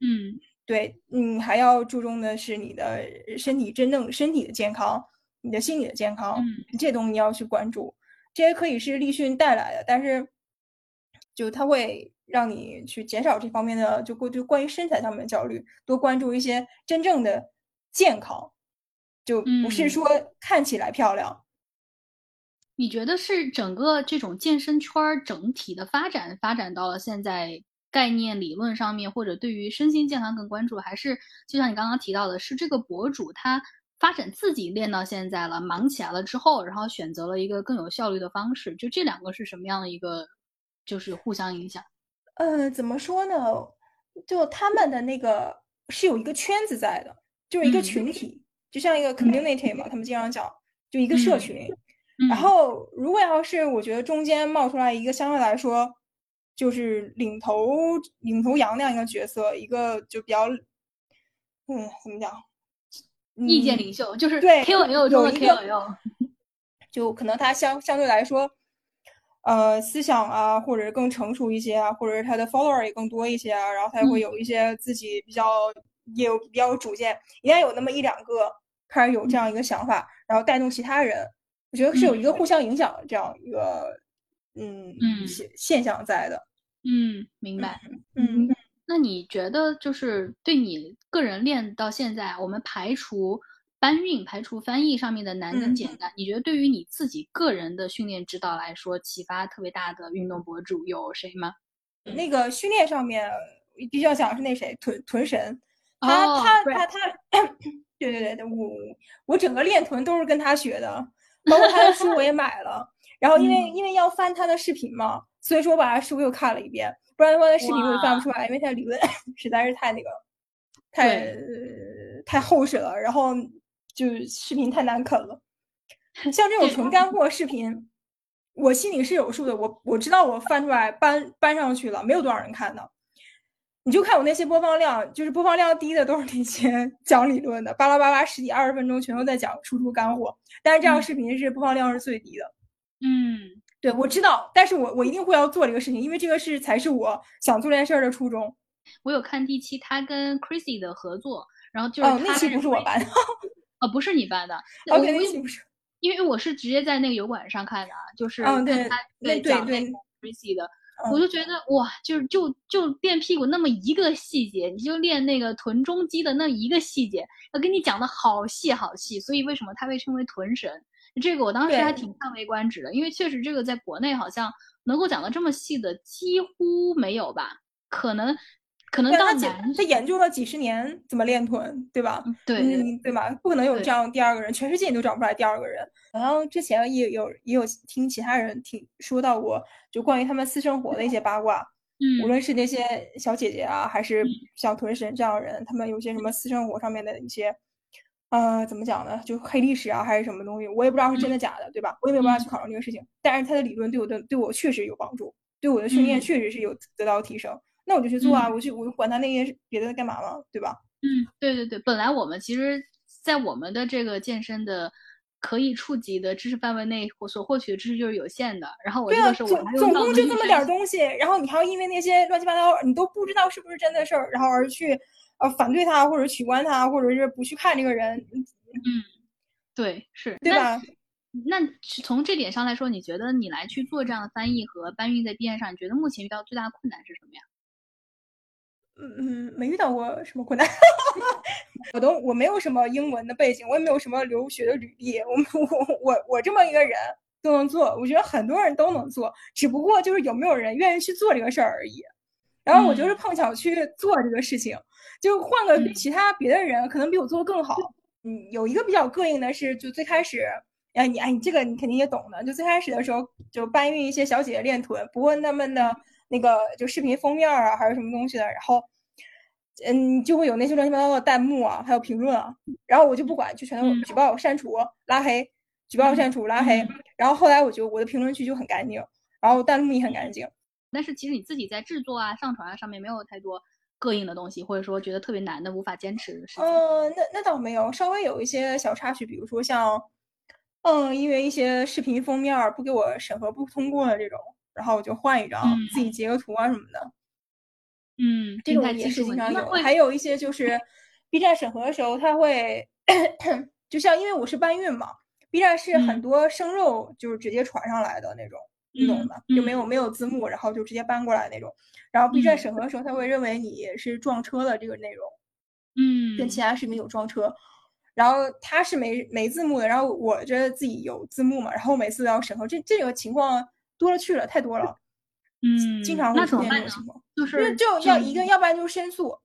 嗯。对，你还要注重的是你的身体真正身体的健康，你的心理的健康，这东西你要去关注。这些可以是立训带来的，但是就它会让你去减少这方面的就过就关于身材上面的焦虑，多关注一些真正的健康，就不是说看起来漂亮。你觉得是整个这种健身圈整体的发展发展到了现在？概念理论上面，或者对于身心健康更关注，还是就像你刚刚提到的，是这个博主他发展自己练到现在了，忙起来了之后，然后选择了一个更有效率的方式，就这两个是什么样的一个，就是互相影响？呃，怎么说呢？就他们的那个是有一个圈子在的，就是一个群体，就像一个 community 嘛，他们经常讲，就一个社群。然后如果要是我觉得中间冒出来一个相对来说。就是领头领头羊那样一个角色，一个就比较，嗯，怎么讲？意见领袖就是对 KOL 中的 KOL，就可能他相相对来说，呃思想啊，或者更成熟一些啊，或者是他的 follower 也更多一些啊，然后他会有一些自己比较也有比较有主见，应该有那么一两个开始有这样一个想法，然后带动其他人，我觉得是有一个互相影响的这样一个嗯现现象在的。嗯，明白。嗯，那你觉得就是对你个人练到现在，我们排除搬运、排除翻译上面的难跟简单，你觉得对于你自己个人的训练指导来说，启发特别大的运动博主有谁吗？那个训练上面必须要讲是那谁臀臀神，他他他他，对对对对，我我整个练臀都是跟他学的，包括他的书我也买了，然后因为因为要翻他的视频嘛。所以说，我把他书又看了一遍，不然的话，那视频我也翻不出来，因为他理论 实在是太那个，太太厚实了，然后就视频太难啃了。像这种纯干货视频，我心里是有数的，我我知道我翻出来搬搬上去了，没有多少人看的。你就看我那些播放量，就是播放量低的都是那些 讲理论的，巴拉巴拉十几二十分钟全都在讲输出干货，但是这样视频是播放量是最低的。嗯。对，我知道，但是我我一定会要做这个事情，因为这个是才是我想做这件事儿的初衷。我有看第七，他跟 Chrissy 的合作，然后就是那期不是我搬的，哦，不是你搬的，OK，那期不是，因为我是直接在那个油管上看的，就是看他对讲那 Chrissy 的，我就觉得哇，就是就就练屁股那么一个细节，你就练那个臀中肌的那一个细节，要跟你讲的好细好细，所以为什么他被称为臀神？这个我当时还挺叹为观止的，因为确实这个在国内好像能够讲的这么细的几乎没有吧？可能可能到男他研究了几十年怎么练臀，对吧？对，对吧？不可能有这样第二个人，全世界你都找不出来第二个人。然后之前也有也有听其他人听说到过，就关于他们私生活的一些八卦，嗯，无论是那些小姐姐啊，还是像臀神这样的人，他们有些什么私生活上面的一些。呃，怎么讲呢？就黑历史啊，还是什么东西，我也不知道是真的假的，对吧？我也没有办法去考证这个事情。但是他的理论对我的对我确实有帮助，对我的训练确实是有得到提升。那我就去做啊，我去，我管他那些别的干嘛嘛，对吧？嗯，对对对。本来我们其实，在我们的这个健身的可以触及的知识范围内，我所获取的知识就是有限的。然后我这个时候总总共就这么点东西，然后你还要因为那些乱七八糟你都不知道是不是真的事儿，然后而去。呃，反对他，或者取关他，或者是不去看这个人，嗯，对，是，对吧？那从这点上来说，你觉得你来去做这样的翻译和搬运在 B 站上，你觉得目前遇到最大的困难是什么呀？嗯嗯，没遇到过什么困难，我都我没有什么英文的背景，我也没有什么留学的履历，我 我我我这么一个人都能做，我觉得很多人都能做，只不过就是有没有人愿意去做这个事儿而已。然后我就是碰巧去做这个事情，就换个其他别的人可能比我做的更好。嗯，有一个比较膈应的是，就最开始，哎你哎你这个你肯定也懂的，就最开始的时候就搬运一些小姐姐练臀，不问他们的那个就视频封面啊还是什么东西的，然后嗯就会有那些乱七八糟的弹幕啊，还有评论啊，然后我就不管，就全都举报、删除、拉黑，举报、删除、拉黑。然后后来我就我的评论区就很干净，然后弹幕也很干净。但是其实你自己在制作啊、上传啊上面没有太多膈应的东西，或者说觉得特别难的、无法坚持的事情。嗯，那那倒没有，稍微有一些小插曲，比如说像，嗯，因为一些视频封面不给我审核不通过的这种，然后我就换一张，自己截个图啊什么的。嗯，这种也是经常有。还有一些就是 B 站审核的时候，他会 就像因为我是搬运嘛，B 站是很多生肉就是直接传上来的那种。你懂的，就没有没有字幕，然后就直接搬过来那种。然后 B 站审核的时候，他会认为你是撞车的这个内容，嗯，跟其他视频有撞车。然后他是没没字幕的，然后我觉得自己有字幕嘛，然后每次都要审核，这这个情况多了去了，太多了。嗯，经常会出现这种情况，就是就要一个，要不然就是申诉，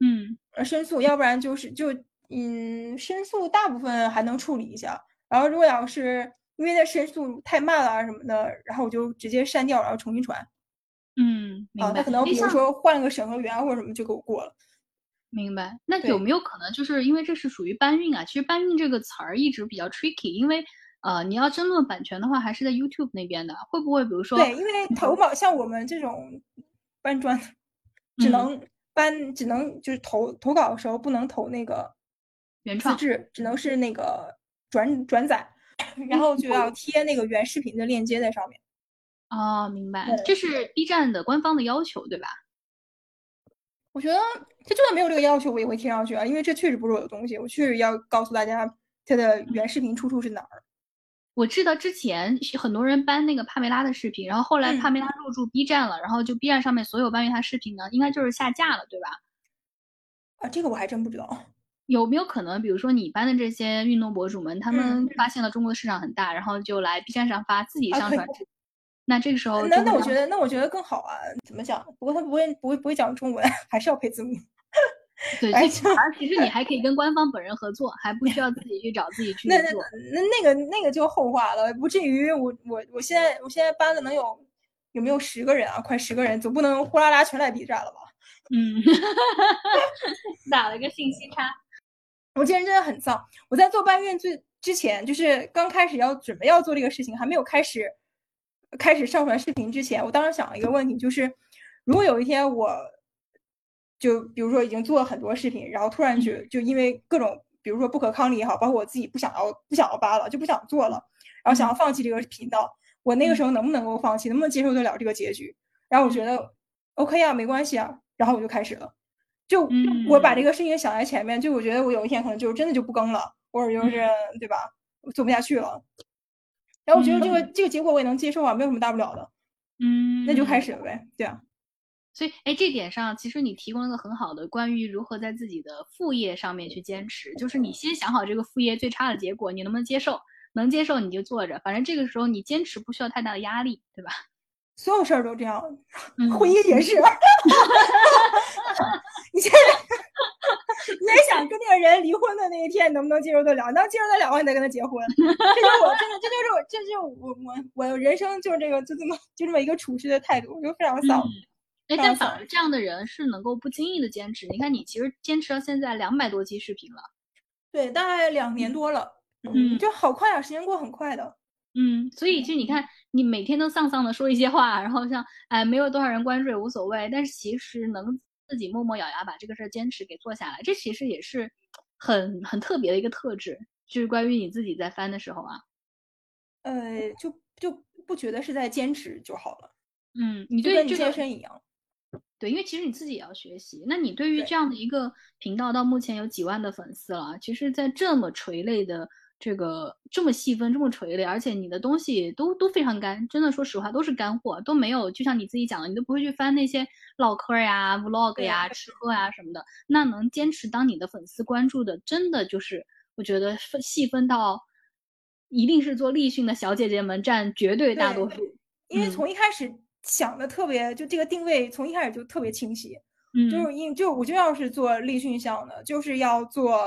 嗯，呃，申诉，要不然就是就嗯，申诉大部分还能处理一下。然后如果要是因为那申诉太慢了什么的，然后我就直接删掉，然后重新传。嗯，明白。他可能比如说换个审核员或者什么就给我过了。明白。那有没有可能就是因为这是属于搬运啊？其实搬运这个词儿一直比较 tricky，因为呃，你要争论版权的话，还是在 YouTube 那边的。会不会比如说？对，因为投保像我们这种搬砖，只能搬，只能就是投投稿的时候不能投那个原创，制只能是那个转转载。然后就要贴那个原视频的链接在上面。哦，明白，这是 B 站的官方的要求，对吧？我觉得他就算没有这个要求，我也会贴上去啊，因为这确实不是我的东西，我确实要告诉大家它的原视频出处是哪儿。我知道之前很多人搬那个帕梅拉的视频，然后后来帕梅拉入驻 B 站了，然后就 B 站上面所有关于她视频呢，应该就是下架了，对吧？啊，这个我还真不知道。有没有可能，比如说你搬的这些运动博主们，他们发现了中国的市场很大，然后就来 B 站上发自己上传？那这个时候，那那我觉得，那我觉得更好啊。怎么讲？不过他不会不会不会讲中文，还是要配字幕。对，而且其实你还可以跟官方本人合作，还不需要自己去找自己 去做。那那那个那个就后话了，不至于我我我现在我现在班子能有有没有十个人啊？快十个人，总不能呼啦啦全来 B 站了吧？嗯，打了个信息差。我今天真的很丧。我在做搬运最之前，就是刚开始要准备要做这个事情，还没有开始开始上传视频之前，我当时想了一个问题，就是如果有一天我就比如说已经做了很多视频，然后突然就就因为各种比如说不可抗力也好，包括我自己不想要不想要扒了，就不想做了，然后想要放弃这个频道，我那个时候能不能够放弃，能不能接受得了这个结局？然后我觉得 OK 啊，没关系啊。然后我就开始了，就我把这个事情想在前面，就我觉得我有一天可能就真的就不更了，或者就是对吧，做不下去了。然后我觉得这个这个结果我也能接受啊，没有什么大不了的。嗯，那就开始了呗，对啊。所以，哎，这点上其实你提供了个很好的关于如何在自己的副业上面去坚持，就是你先想好这个副业最差的结果，你能不能接受？能接受你就做着，反正这个时候你坚持不需要太大的压力，对吧？所有事儿都这样，婚姻也是。你现在你在想跟那个人离婚的那一天你能不能接受得了？能接受得了，你再跟他结婚。这就是我真的，这就是我，这就我我我人生就是这个，就这么就这么一个处事的态度，就非常丧。哎，但反而这样的人是能够不经意的坚持。你看，你其实坚持到现在两百多期视频了，对，大概两年多了。嗯，就好快啊，时间过很快的。嗯，所以其实你看，你每天都丧丧的说一些话，然后像哎，没有多少人关注也无所谓，但是其实能自己默默咬牙把这个事儿坚持给做下来，这其实也是很很特别的一个特质，就是关于你自己在翻的时候啊，呃，就就不觉得是在坚持就好了。嗯，你对这健身一样，对，因为其实你自己也要学习。那你对于这样的一个频道，到目前有几万的粉丝了，其实，在这么垂类的。这个这么细分，这么垂类，而且你的东西都都非常干，真的，说实话都是干货，都没有，就像你自己讲的，你都不会去翻那些唠嗑呀、vlog 呀、吃喝呀什么的。那能坚持当你的粉丝关注的，真的就是我觉得分细分到，一定是做立讯的小姐姐们占绝对大多数。因为从一开始想的特别，就这个定位从一开始就特别清晰，嗯，就是因就我就要是做立讯向的，就是要做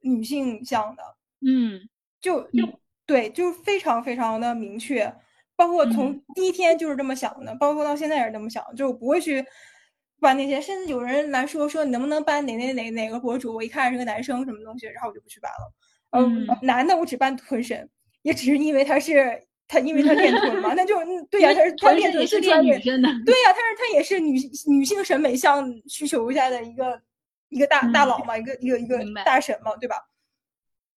女性向的，嗯。就就对，就非常非常的明确，包括从第一天就是这么想的，包括到现在也是这么想，就我不会去把那些，甚至有人来说说你能不能搬哪哪哪哪个博主，我一看是个男生什么东西，然后我就不去办了。嗯，男的我只办臀神，也只是因为他是他，因为他练臀嘛，那就对呀，他是他练臀是练女生的，对呀，他是他也是女女性审美向需求下的一个一个大大佬嘛，一个一个一个大神嘛，对吧？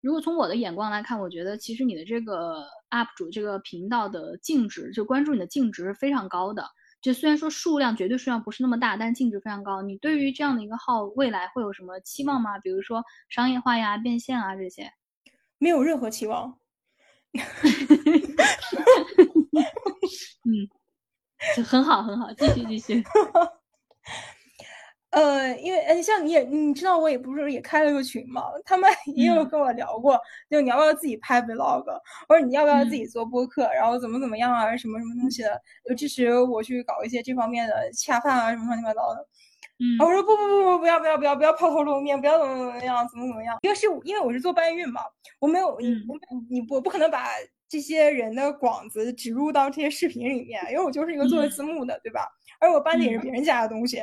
如果从我的眼光来看，我觉得其实你的这个 UP 主这个频道的净值，就关注你的净值是非常高的。就虽然说数量绝对数量不是那么大，但是净值非常高。你对于这样的一个号未来会有什么期望吗？比如说商业化呀、变现啊这些？没有任何期望。嗯，很好很好，继续继续。呃，因为呃，像你也你知道，我也不是也开了个群嘛，他们 也有跟我聊过，就你要不要自己拍 vlog，或者你要不要自己做播客，然后怎么怎么样啊，什么什么东西的，就支持我去搞一些这方面的恰饭啊，什么乱七八糟的。嗯，我说不不不不，不要不要不要不要抛头露面，不要怎么怎么样，怎么怎么样，因为是因为我是做搬运嘛，我没有我你我不可能把这些人的广子植入到这些视频里面，因为我就是一个做字幕的，对吧？而我搬的也是别人家的东西。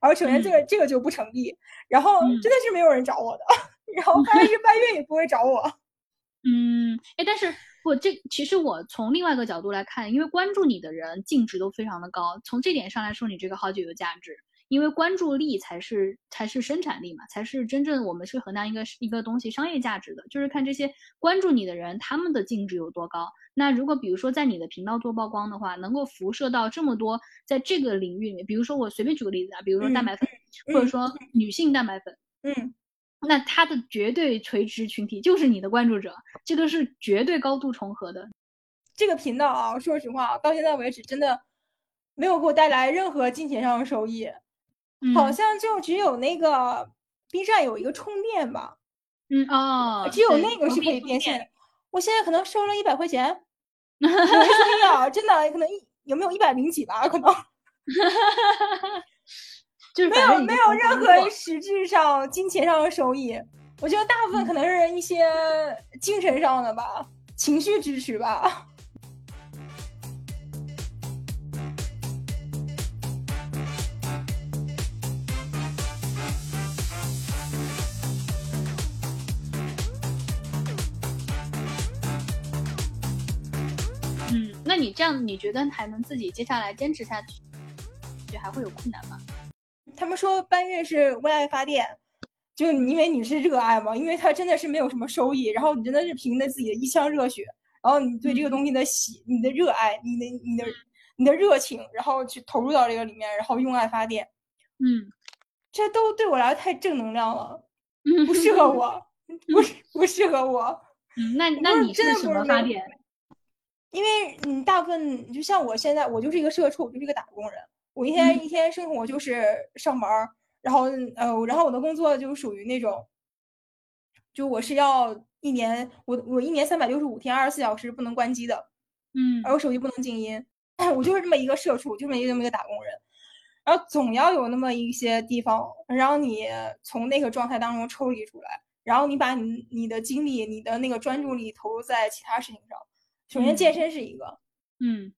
然后首先这个这个就不成立，然后真的是没有人找我的，然后搬运搬运也不会找我。嗯，哎，但是我这其实我从另外一个角度来看，因为关注你的人净值都非常的高，从这点上来说，你这个号就有价值。因为关注力才是才是生产力嘛，才是真正我们去衡量一个一个东西商业价值的，就是看这些关注你的人他们的净值有多高。那如果比如说在你的频道做曝光的话，能够辐射到这么多在这个领域里面，比如说我随便举个例子啊，比如说蛋白粉，或者说女性蛋白粉，嗯，那它的绝对垂直群体就是你的关注者，这个是绝对高度重合的。这个频道啊，说实话，到现在为止真的没有给我带来任何金钱上的收益。好像就只有那个 B 站有一个充电吧，嗯哦，只有那个是可以变现。我现在可能收了一百块钱，没收益啊，真的可能一有没有一百零几吧，可能，就是没有没有任何实质上金钱上的收益。我觉得大部分可能是一些精神上的吧，情绪支持吧。这样，你觉得还能自己接下来坚持下去，就还会有困难吗？他们说搬运是为爱发电，就因为你是热爱嘛，因为它真的是没有什么收益，然后你真的是凭着自己的一腔热血，然后你对这个东西的喜、你的热爱、你的、你的、你的热情，然后去投入到这个里面，然后用爱发电。嗯，这都对我来说太正能量了，不适合我，不不适合我。嗯，那那你是什么发电？因为你大部分就像我现在，我就是一个社畜，就是一个打工人。我一天一天生活就是上班，然后呃，然后我的工作就属于那种，就我是要一年，我我一年三百六十五天，二十四小时不能关机的，嗯，而我手机不能静音。我就是这么一个社畜，就这么一个这么一个打工人。然后总要有那么一些地方让你从那个状态当中抽离出来，然后你把你你的精力、你的那个专注力投入在其他事情上。首先，健身是一个，嗯，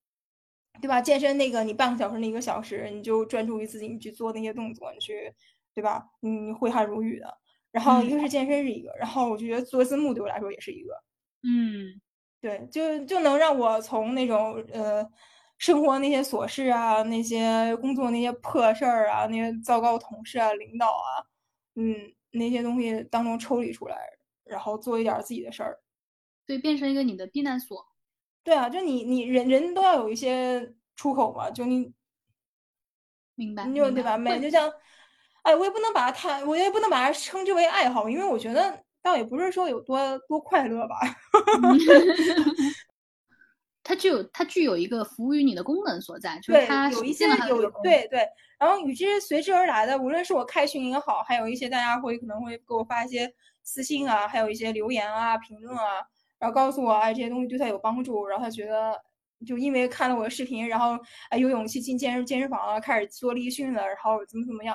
对吧？健身那个，你半个小时、那一个小时，你就专注于自己，你去做那些动作，你去，对吧？你挥汗如雨的。然后，一个是健身是一个，然后我就觉得做字幕对我来说也是一个，嗯，对，就就能让我从那种呃生活那些琐事啊，那些工作那些破事儿啊，那些糟糕同事啊、领导啊，嗯，那些东西当中抽离出来，然后做一点自己的事儿，对，变成一个你的避难所。对啊，就你你人人都要有一些出口嘛，就你，明白，你就对吧？每就像，哎，我也不能把它太，我也不能把它称之为爱好，因为我觉得倒也不是说有多多快乐吧。它具有它具有一个服务于你的功能所在，就是它有一些有对对，然后与之随之而来的，无论是我开群也好，还有一些大家会可能会给我发一些私信啊，还有一些留言啊、评论啊。然后告诉我，哎，这些东西对他有帮助。然后他觉得，就因为看了我的视频，然后哎，有勇气进健身健身房了，开始做力训了，然后怎么怎么样。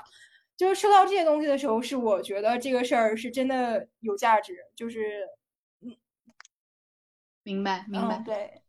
就是收到这些东西的时候，是我觉得这个事儿是真的有价值。就是，嗯，明白明白。对，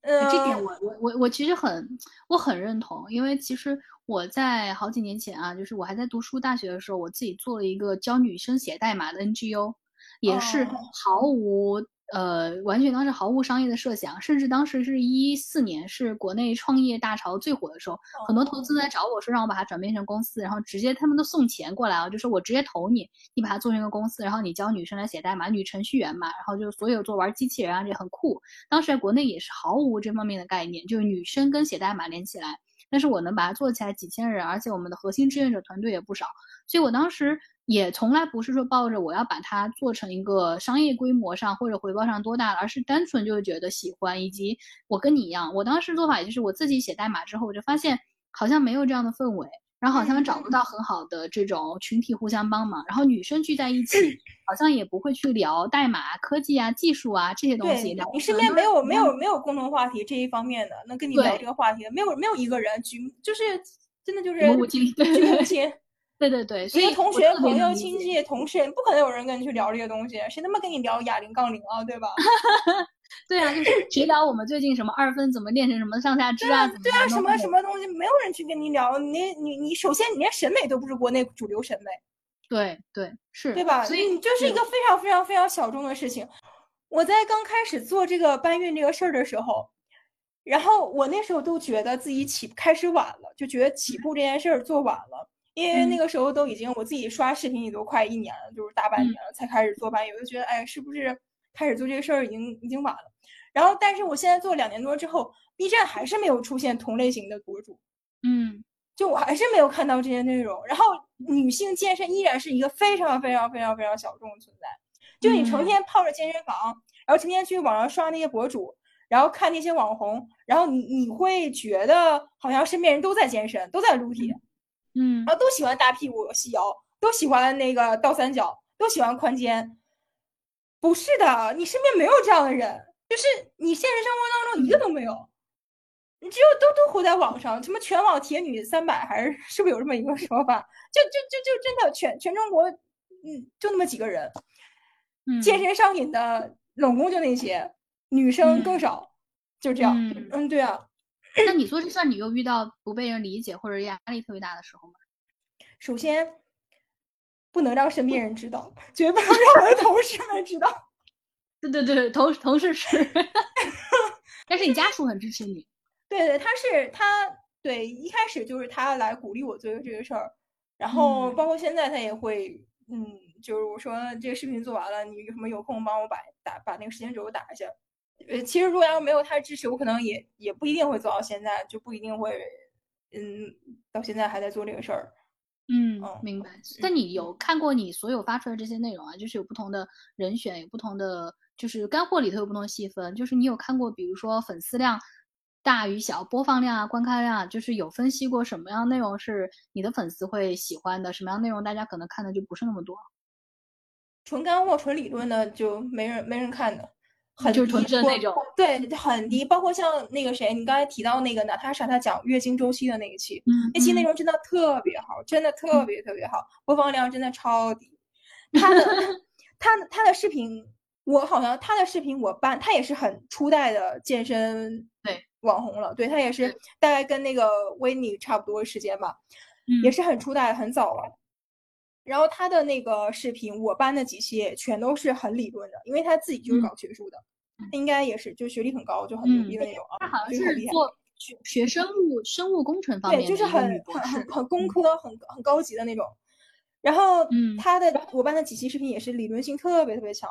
呃，这点我我我我其实很我很认同，因为其实我在好几年前啊，就是我还在读书大学的时候，我自己做了一个教女生写代码的 NGO，也是毫无。呃，完全当时毫无商业的设想，甚至当时是一四年，是国内创业大潮最火的时候，很多投资来找我说让我把它转变成公司，然后直接他们都送钱过来啊，就是我直接投你，你把它做成一个公司，然后你教女生来写代码，女程序员嘛，然后就所有做玩机器人啊，这很酷。当时在国内也是毫无这方面的概念，就是女生跟写代码连起来，但是我能把它做起来几千人，而且我们的核心志愿者团队也不少，所以我当时。也从来不是说抱着我要把它做成一个商业规模上或者回报上多大，而是单纯就是觉得喜欢，以及我跟你一样，我当时做法也就是我自己写代码之后，我就发现好像没有这样的氛围，然后好像找不到很好的这种群体互相帮忙，然后女生聚在一起，好像也不会去聊代码、科技啊、技术啊这些东西。你身边没有没有没有共同话题这一方面的，能跟你聊这个话题的，没有没有一个人，举就是真的就是举母亲。对对对，所以同学、朋友、亲戚、同事，不可能有人跟你去聊这些东西，谁他妈跟你聊哑铃、杠铃啊，对吧？对啊，就是谁聊我们最近什么二分怎么练成什么上下肢啊？对啊，什么什么东西，没有人去跟你聊。你你你，首先你连审美都不是国内主流审美。对对是，对吧？所以你就是一个非常非常非常小众的事情。我在刚开始做这个搬运这个事儿的时候，然后我那时候都觉得自己起开始晚了，就觉得起步这件事儿做晚了。因为那个时候都已经我自己刷视频也都快一年了，就是大半年了才开始做班友，就觉得哎，是不是开始做这个事儿已经已经晚了？然后，但是我现在做两年多之后，B 站还是没有出现同类型的博主，嗯，就我还是没有看到这些内容。然后，女性健身依然是一个非常非常非常非常小众的存在，就你成天泡着健身房，然后成天去网上刷那些博主，然后看那些网红，然后你你会觉得好像身边人都在健身，都在撸铁，嗯，然后都喜欢大屁股细腰，都喜欢那个倒三角，都喜欢宽肩。不是的，你身边没有这样的人。就是你现实生活当中一个都没有，你只有都都活在网上，什么全网铁女三百还是是不是有这么一个说法？就就就就真的全全中国，嗯，就那么几个人，健身上瘾的老公就那些，女生更少，就这样。嗯，对啊。那你做这算你又遇到不被人理解或者压力特别大的时候吗？首先，不能让身边人知道，绝不能让我的 同事们知道。对对对，同同事是，但是你家属很支持你。对对，他是他对一开始就是他来鼓励我做这个事儿，然后包括现在他也会，嗯，就是我说这个视频做完了，你有什么有空帮我把打把那个时间轴打一下。呃，其实如果要是没有他的支持，我可能也也不一定会做到现在，就不一定会，嗯，到现在还在做这个事儿。嗯，明白。但你有看过你所有发出来这些内容啊？就是有不同的人选，有不同的。就是干货里头有不同细分，就是你有看过，比如说粉丝量大与小、播放量啊、观看量啊，就是有分析过什么样内容是你的粉丝会喜欢的，什么样内容大家可能看的就不是那么多。纯干货、纯理论的就没人没人看的，很就是纯正那种。对，很低。包括像那个谁，你刚才提到那个娜塔莎，她讲月经周期的那一期，那期内容真的特别好，真的特别特别好，播放量真的超低。她的他的他的视频。我好像她的视频我搬，她也是很初代的健身对网红了，对她也是大概跟那个维尼差不多时间吧，也是很初代很早了。然后他的那个视频我班的几期全都是很理论的，因为他自己就是搞学术的，他应该也是就学历很高，就很牛逼的那种啊。他好像是做学学生物生物工程方面对，就是很很很很工科很很高级的那种。然后他的我班的几期视频也是理论性特别特别强。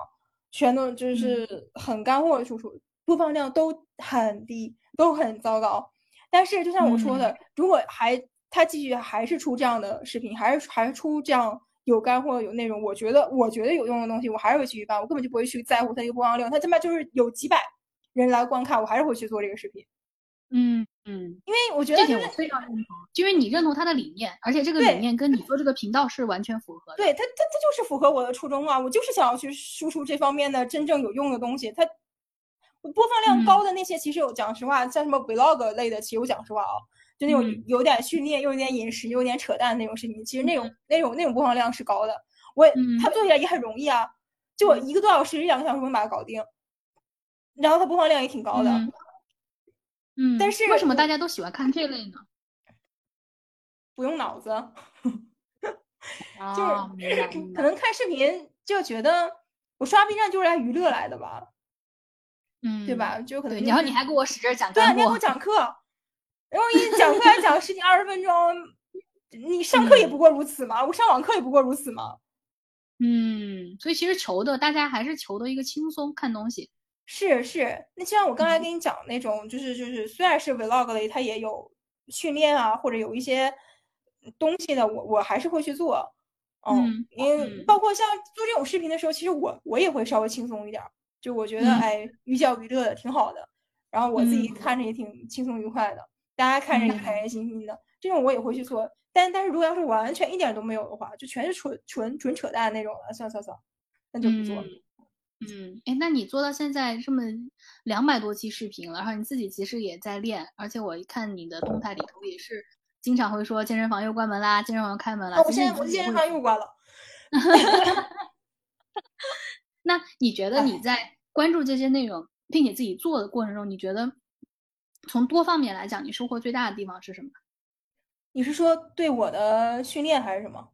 全都就是很干货的输出，播放量都很低，都很糟糕。但是就像我说的，如果还他继续还是出这样的视频，还是还是出这样有干货、有内容，我觉得我觉得有用的东西，我还是会继续办。我根本就不会去在乎它一个播放量，它他妈就是有几百人来观看，我还是会去做这个视频。嗯嗯，因为我觉得这点我非常认同，因为你认同他的理念，而且这个理念跟你做这个频道是完全符合的。对他，他他就是符合我的初衷啊！我就是想要去输出这方面的真正有用的东西。他播放量高的那些，其实有讲实话，像什么 vlog 类的，其实我讲实话啊，就那种有点训练又有点饮食、又有点扯淡那种视频，其实那种那种那种播放量是高的。我他做起来也很容易啊，就我一个多小时、两个小时能把它搞定，然后它播放量也挺高的。嗯，但是为什么大家都喜欢看这类呢？不用脑子，就是 可能看视频就觉得我刷 B 站就是来娱乐来的吧，嗯，对吧？就可能然后你还给我使劲讲，对，你还给我讲课，然后一讲课还讲十几二十分钟，你上课也不过如此嘛，我上网课也不过如此嘛，嗯，所以其实求的大家还是求的一个轻松看东西。是是，那就像我刚才跟你讲那种，就是就是，虽然是 vlog 类，它也有训练啊，或者有一些东西的，我我还是会去做。嗯，因为包括像做这种视频的时候，其实我我也会稍微轻松一点，就我觉得哎，寓教于乐的挺好的，然后我自己看着也挺轻松愉快的，大家看着你开开心心的，这种我也会去做。但但是如果要是完全一点都没有的话，就全是纯纯纯扯淡那种了，算算算，那就不做。嗯，哎，那你做到现在这么两百多期视频了，然后你自己其实也在练，而且我一看你的动态里头也是经常会说健身房又关门啦，健身房开门了。我现在我健身房又关了。那你觉得你在关注这些内容，并且自己做的过程中，你觉得从多方面来讲，你收获最大的地方是什么？你是说对我的训练还是什么？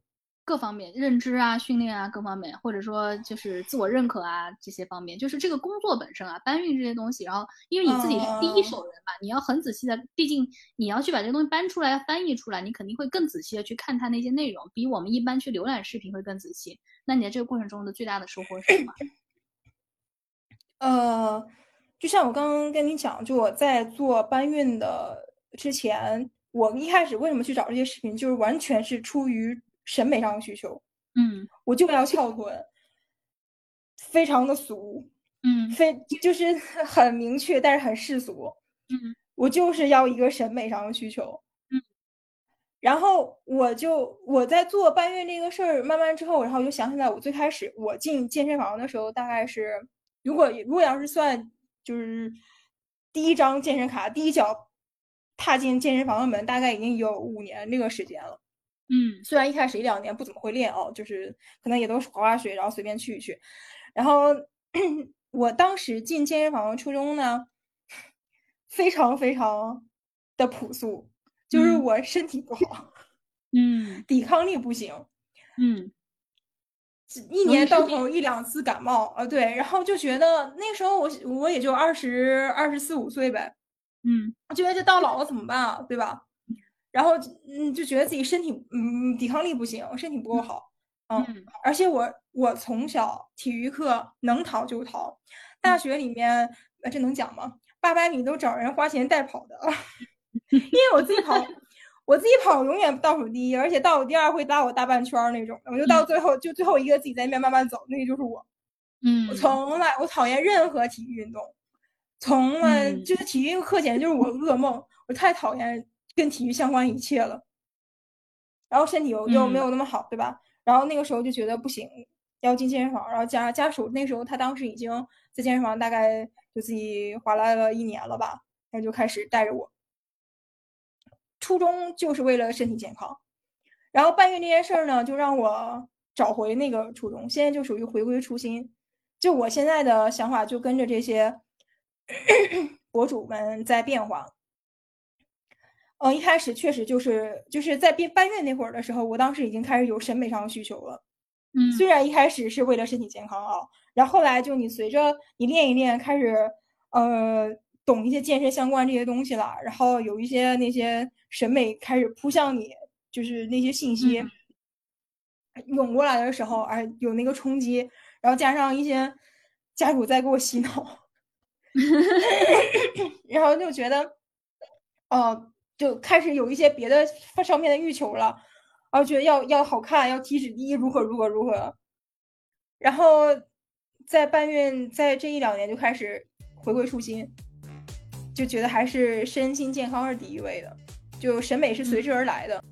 各方面认知啊、训练啊各方面，或者说就是自我认可啊这些方面，就是这个工作本身啊，搬运这些东西，然后因为你自己是第一手人嘛，你要很仔细的，毕竟你要去把这个东西搬出来、翻译出来，你肯定会更仔细的去看它那些内容，比我们一般去浏览视频会更仔细。那你在这个过程中的最大的收获是什么？呃，就像我刚刚跟你讲，就我在做搬运的之前，我一开始为什么去找这些视频，就是完全是出于。审美上的需求，嗯，我就要翘臀，非常的俗，嗯，非就是 很明确，但是很世俗，嗯，我就是要一个审美上的需求，嗯，然后我就我在做搬运这个事儿，慢慢之后，然后我就想起来，我最开始我进健身房的时候，大概是如果如果要是算就是第一张健身卡，第一脚踏进健身房的门，大概已经有五年这个时间了。嗯，虽然一开始一两年不怎么会练哦，就是可能也都是滑滑水，然后随便去一去。然后 我当时进健身房的初衷呢，非常非常的朴素，就是我身体不好，嗯，抵抗力不行，嗯，一年到头一两次感冒啊，对，然后就觉得那时候我我也就二十二十四五岁呗，嗯，我觉得这到老了怎么办啊，对吧？然后，嗯，就觉得自己身体，嗯，抵抗力不行，身体不够好，嗯，而且我我从小体育课能逃就逃，大学里面，呃，这能讲吗？八百米都找人花钱代跑的，因为我自己跑，我自己跑永远倒数第一，而且倒数第二会拉我大半圈那种，我就到最后就最后一个自己在那边慢慢走，那个就是我，嗯，我从来我讨厌任何体育运动，从来就是体育课简直就是我噩梦，我太讨厌。跟体育相关一切了，然后身体又又没有那么好，对吧？然后那个时候就觉得不行，要进健身房。然后家家属那时候他当时已经在健身房，大概就自己划拉了一年了吧，然后就开始带着我。初衷就是为了身体健康，然后搬运这件事儿呢，就让我找回那个初衷。现在就属于回归初心，就我现在的想法就跟着这些 博主们在变化。嗯，一开始确实就是就是在搬搬运那会儿的时候，我当时已经开始有审美上的需求了。嗯，虽然一开始是为了身体健康啊，然后后来就你随着你练一练，开始呃懂一些健身相关这些东西了，然后有一些那些审美开始扑向你，就是那些信息涌过来的时候，哎，有那个冲击，然后加上一些家属在给我洗脑，然后就觉得哦。就开始有一些别的上面的欲求了，然后觉得要要好看，要体脂低，如何如何如何，然后在搬运，在这一两年就开始回归初心，就觉得还是身心健康是第一位的，就审美是随之而来的。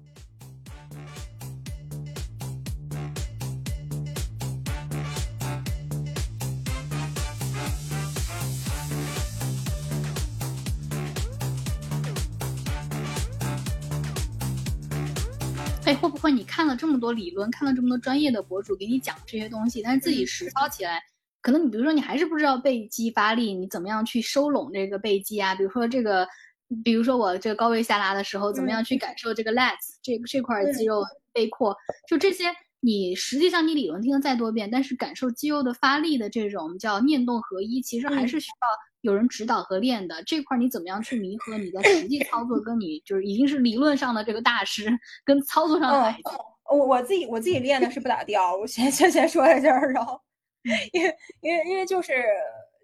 哎会不会你看了这么多理论，看了这么多专业的博主给你讲这些东西，但是自己实操起来，可能你比如说你还是不知道背肌发力，你怎么样去收拢这个背肌啊？比如说这个，比如说我这个高位下拉的时候，怎么样去感受这个 lats 这这块肌肉背阔？就这些，你实际上你理论听了再多遍，但是感受肌肉的发力的这种叫念动合一，其实还是需要。有人指导和练的这块，你怎么样去弥合你的实际操作？跟你就是已经是理论上的这个大师，跟操作上的。我我自己我自己练的是不咋地啊。我先先先说在这儿啊，因为因为因为就是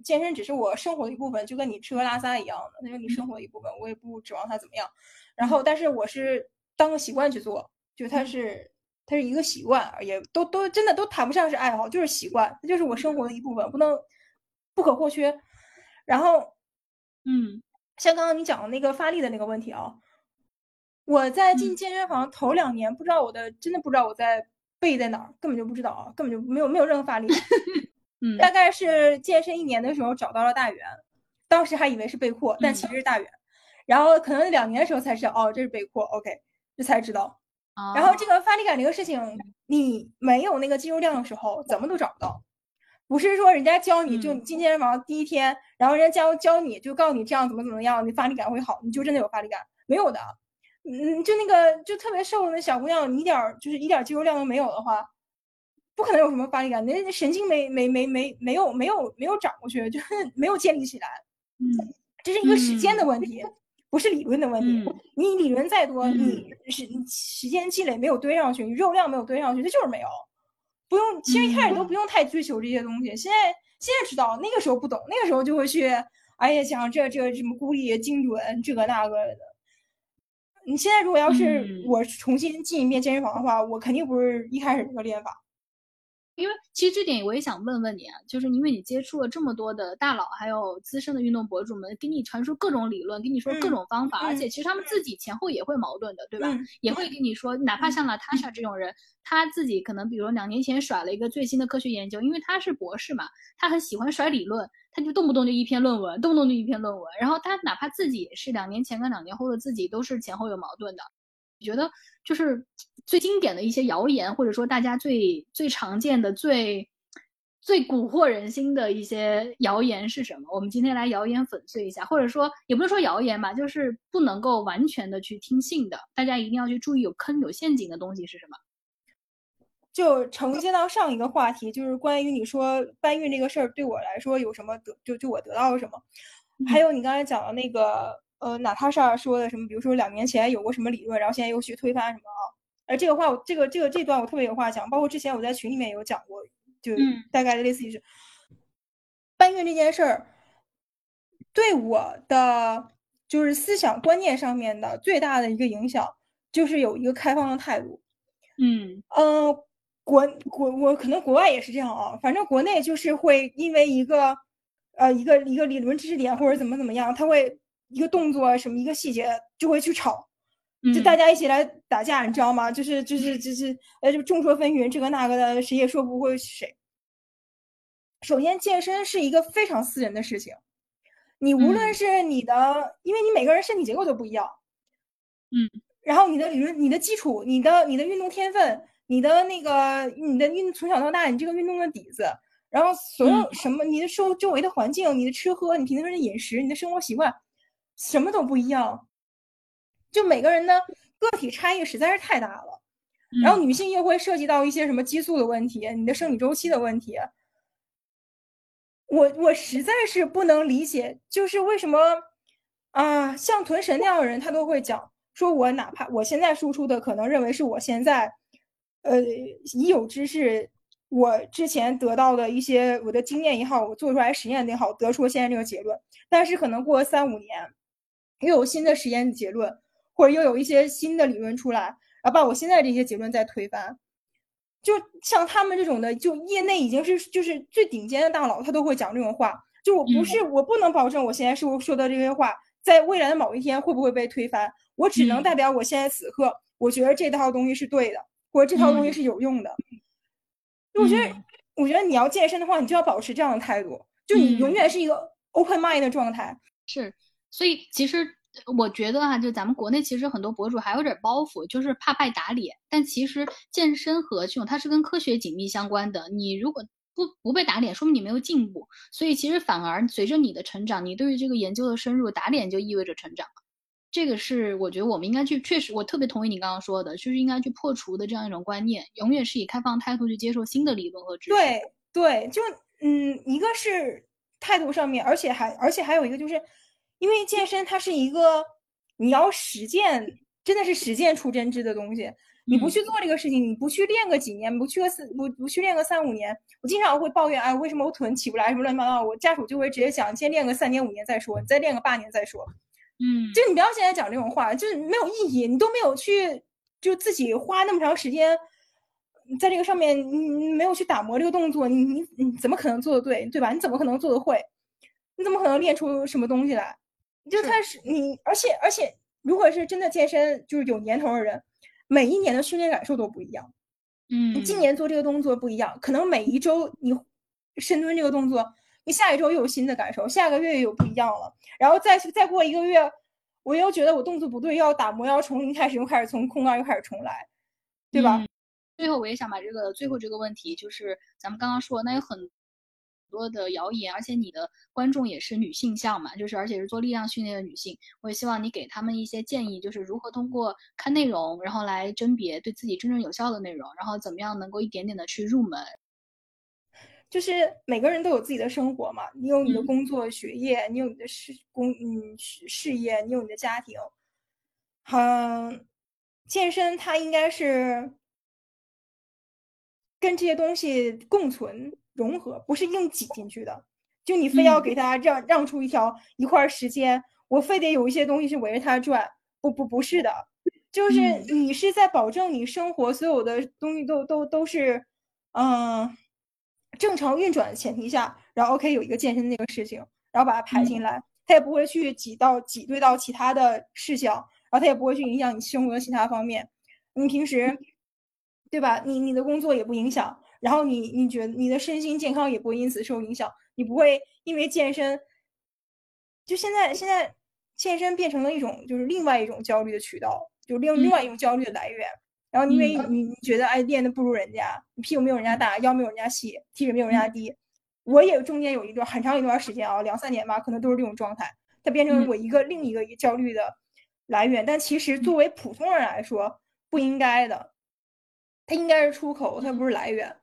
健身只是我生活的一部分，就跟你吃喝拉撒一样的，那是你生活的一部分，我也不指望它怎么样。然后，但是我是当个习惯去做，就它是它是一个习惯，也都都真的都谈不上是爱好，就是习惯，它就是我生活的一部分，不能不可或缺。然后，嗯，像刚刚你讲的那个发力的那个问题啊，我在进健身房头两年，不知道我的真的不知道我在背在哪儿，根本就不知道啊，根本就没有没有任何发力。嗯，大概是健身一年的时候找到了大圆，当时还以为是背阔，但其实是大圆。然后可能两年的时候才知道，哦，这是背阔，OK，这才知道。然后这个发力感这个事情，你没有那个肌肉量的时候，怎么都找不到。不是说人家教你就你进健身房第一天，然后人家教教你就告诉你这样怎么怎么样，你发力感会好，你就真的有发力感？没有的，嗯，就那个就特别瘦的那小姑娘，你一点儿就是一点肌肉量都没有的话，不可能有什么发力感，那神经没没没没没有没有没有长过去，就是 没有建立起来。嗯，这是一个时间的问题，不是理论的问题。你理论再多，你时时间积累没有堆上去，你肉量没有堆上去，它就是没有。不用，其实一开始都不用太追求这些东西。现在现在知道，那个时候不懂，那个时候就会去，哎呀，想这这什么孤立精准这个那个的。你现在如果要是我重新进一遍健身房的话，我肯定不是一开始这个练法。因为其实这点我也想问问你啊，就是因为你接触了这么多的大佬，还有资深的运动博主们，给你传输各种理论，给你说各种方法，而且其实他们自己前后也会矛盾的，对吧？也会跟你说，哪怕像娜塔莎这种人，他自己可能比如两年前甩了一个最新的科学研究，因为他是博士嘛，他很喜欢甩理论，他就动不动就一篇论文，动不动就一篇论文，然后他哪怕自己也是两年前跟两年后的自己都是前后有矛盾的。你觉得就是最经典的一些谣言，或者说大家最最常见的、最最蛊惑人心的一些谣言是什么？我们今天来谣言粉碎一下，或者说也不是说谣言吧，就是不能够完全的去听信的，大家一定要去注意有坑有陷阱的东西是什么？就承接到上一个话题，就是关于你说搬运这个事儿对我来说有什么得，就就我得到了什么？还有你刚才讲的那个。呃，娜塔莎说的什么？比如说两年前有过什么理论，然后现在又去推翻什么啊？而这个话，我这个这个这段我特别有话讲。包括之前我在群里面有讲过，就大概的类似于是搬运这件事儿，对我的就是思想观念上面的最大的一个影响，就是有一个开放的态度。嗯嗯，国国我可能国外也是这样啊，反正国内就是会因为一个呃一个一个理论知识点或者怎么怎么样，他会。一个动作什么一个细节就会去吵，就大家一起来打架，你知道吗？就是就是就是呃，就众说纷纭，这个那个的，谁也说不过谁。首先，健身是一个非常私人的事情，你无论是你的，因为你每个人身体结构都不一样，嗯，然后你的理论、你的基础、你的你的运动天分、你的那个你的运从小到大你这个运动的底子，然后所有什么你的周周围的环境、你的吃喝、你平时的饮食、你的生活习惯。什么都不一样，就每个人的个体差异实在是太大了。然后女性又会涉及到一些什么激素的问题，你的生理周期的问题。我我实在是不能理解，就是为什么啊，像屯神那样的人，他都会讲，说我哪怕我现在输出的可能认为是我现在，呃，已有知识，我之前得到的一些我的经验也好，我做出来实验也好，得出了现在这个结论，但是可能过了三五年。又有新的实验结论，或者又有一些新的理论出来，然后把我现在这些结论再推翻。就像他们这种的，就业内已经是就是最顶尖的大佬，他都会讲这种话。就我不是，我不能保证我现在说说的这些话，在未来的某一天会不会被推翻。我只能代表我现在此刻，我觉得这套东西是对的，或者这套东西是有用的。我觉得，我觉得你要健身的话，你就要保持这样的态度，就你永远是一个 open mind 的状态。是。所以其实我觉得哈，就咱们国内其实很多博主还有点包袱，就是怕被打脸。但其实健身和这种它是跟科学紧密相关的。你如果不不被打脸，说明你没有进步。所以其实反而随着你的成长，你对于这个研究的深入，打脸就意味着成长。这个是我觉得我们应该去，确实我特别同意你刚刚说的，就是应该去破除的这样一种观念，永远是以开放态度去接受新的理论和知识。对对，就嗯，一个是态度上面，而且还而且还有一个就是。因为健身它是一个你要实践，真的是实践出真知的东西。你不去做这个事情，你不去练个几年，不去个四不不去练个三五年，我经常会抱怨，哎，为什么我臀起不来，什么乱七八糟。我家属就会直接讲，先练个三年五年再说，你再练个八年再说。嗯，就你不要现在讲这种话，就是没有意义。你都没有去，就自己花那么长时间在这个上面，你没有去打磨这个动作，你你你怎么可能做的对，对吧？你怎么可能做的会？你怎么可能练出什么东西来？就开始你，而且而且，如果是真的健身，就是有年头的人，每一年的训练感受都不一样。嗯，你今年做这个动作不一样，可能每一周你深蹲这个动作，你下一周又有新的感受，下个月又不一样了。然后再再过一个月，我又觉得我动作不对，要打磨，要从零开始，又开始从空杠又开始重来，对吧？最后我也想把这个最后这个问题，就是咱们刚刚说，那有很。多的谣言，而且你的观众也是女性向嘛，就是而且是做力量训练的女性，我也希望你给他们一些建议，就是如何通过看内容，然后来甄别对自己真正有效的内容，然后怎么样能够一点点的去入门。就是每个人都有自己的生活嘛，你有你的工作、学业，你有你的事工嗯事业，你有你的家庭。嗯，健身它应该是跟这些东西共存融合，不是硬挤进去的。就你非要给他让让出一条一块时间，我非得有一些东西是围着它转，不不不是的，就是你是在保证你生活所有的东西都都都是嗯。正常运转的前提下，然后 OK 有一个健身那个事情，然后把它排进来，它也不会去挤到挤兑到其他的事项，然后它也不会去影响你生活的其他方面。你平时，对吧？你你的工作也不影响，然后你你觉得你的身心健康也不会因此受影响，你不会因为健身，就现在现在健身变成了一种就是另外一种焦虑的渠道，就另另外一种焦虑的来源。然后因为你你觉得哎练的不如人家，你屁股没有人家大，腰没有人家细，体脂没有人家低，我也中间有一段很长一段时间啊，两三年吧，可能都是这种状态，它变成我一个另一个焦虑的来源。但其实作为普通人来说，不应该的，它应该是出口，它不是来源。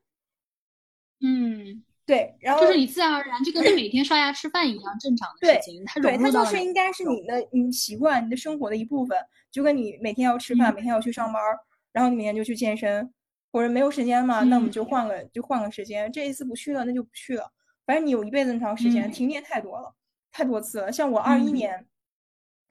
嗯，对，然后就是你自然而然就跟你每天刷牙吃饭一样正常的事情，它对它就是应该是你的你习惯你的生活的一部分，就跟你每天要吃饭，每天要去上班。然后你明天就去健身，或者没有时间嘛，那我们就换个就换个时间。这一次不去了，那就不去了。反正你有一辈子那么长时间，停电太多了，太多次了。像我二一年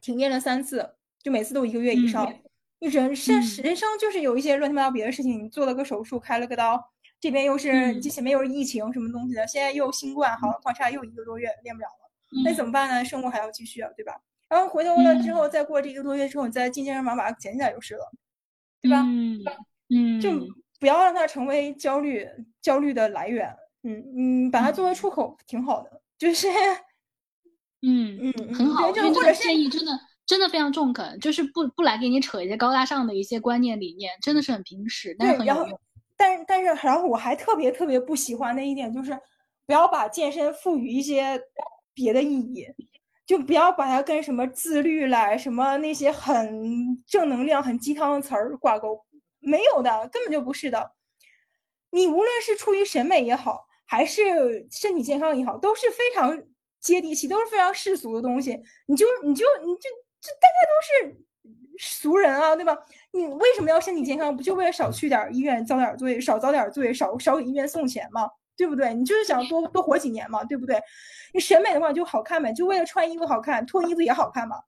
停电了三次，就每次都一个月以上。你人生人生就是有一些乱七八糟别的事情，你做了个手术，开了个刀，这边又是这前面又是疫情什么东西的，现在又新冠，好观察又一个多月练不了了，那怎么办呢？生活还要继续啊，对吧？然后回头了之后，再过这一个多月之后，你再进健身房把它捡起来就是了。对吧？嗯，就不要让它成为焦虑焦虑的来源。嗯嗯，把它作为出口挺好的。就是，嗯嗯，很好。我觉得这个建议真的真的非常中肯，就是不不来给你扯一些高大上的一些观念理念，真的是很平实，但是很有用。但是但是，然后我还特别特别不喜欢的一点就是，不要把健身赋予一些别的意义。就不要把它跟什么自律啦什么那些很正能量、很鸡汤的词儿挂钩，没有的，根本就不是的。你无论是出于审美也好，还是身体健康也好，都是非常接地气，都是非常世俗的东西。你就你就你就这大家都是俗人啊，对吧？你为什么要身体健康？不就为了少去点医院遭点罪，少遭点罪，少少给医院送钱吗？对不对？你就是想多多活几年嘛，对不对？你审美的话就好看呗，就为了穿衣服好看，脱衣服也好看嘛。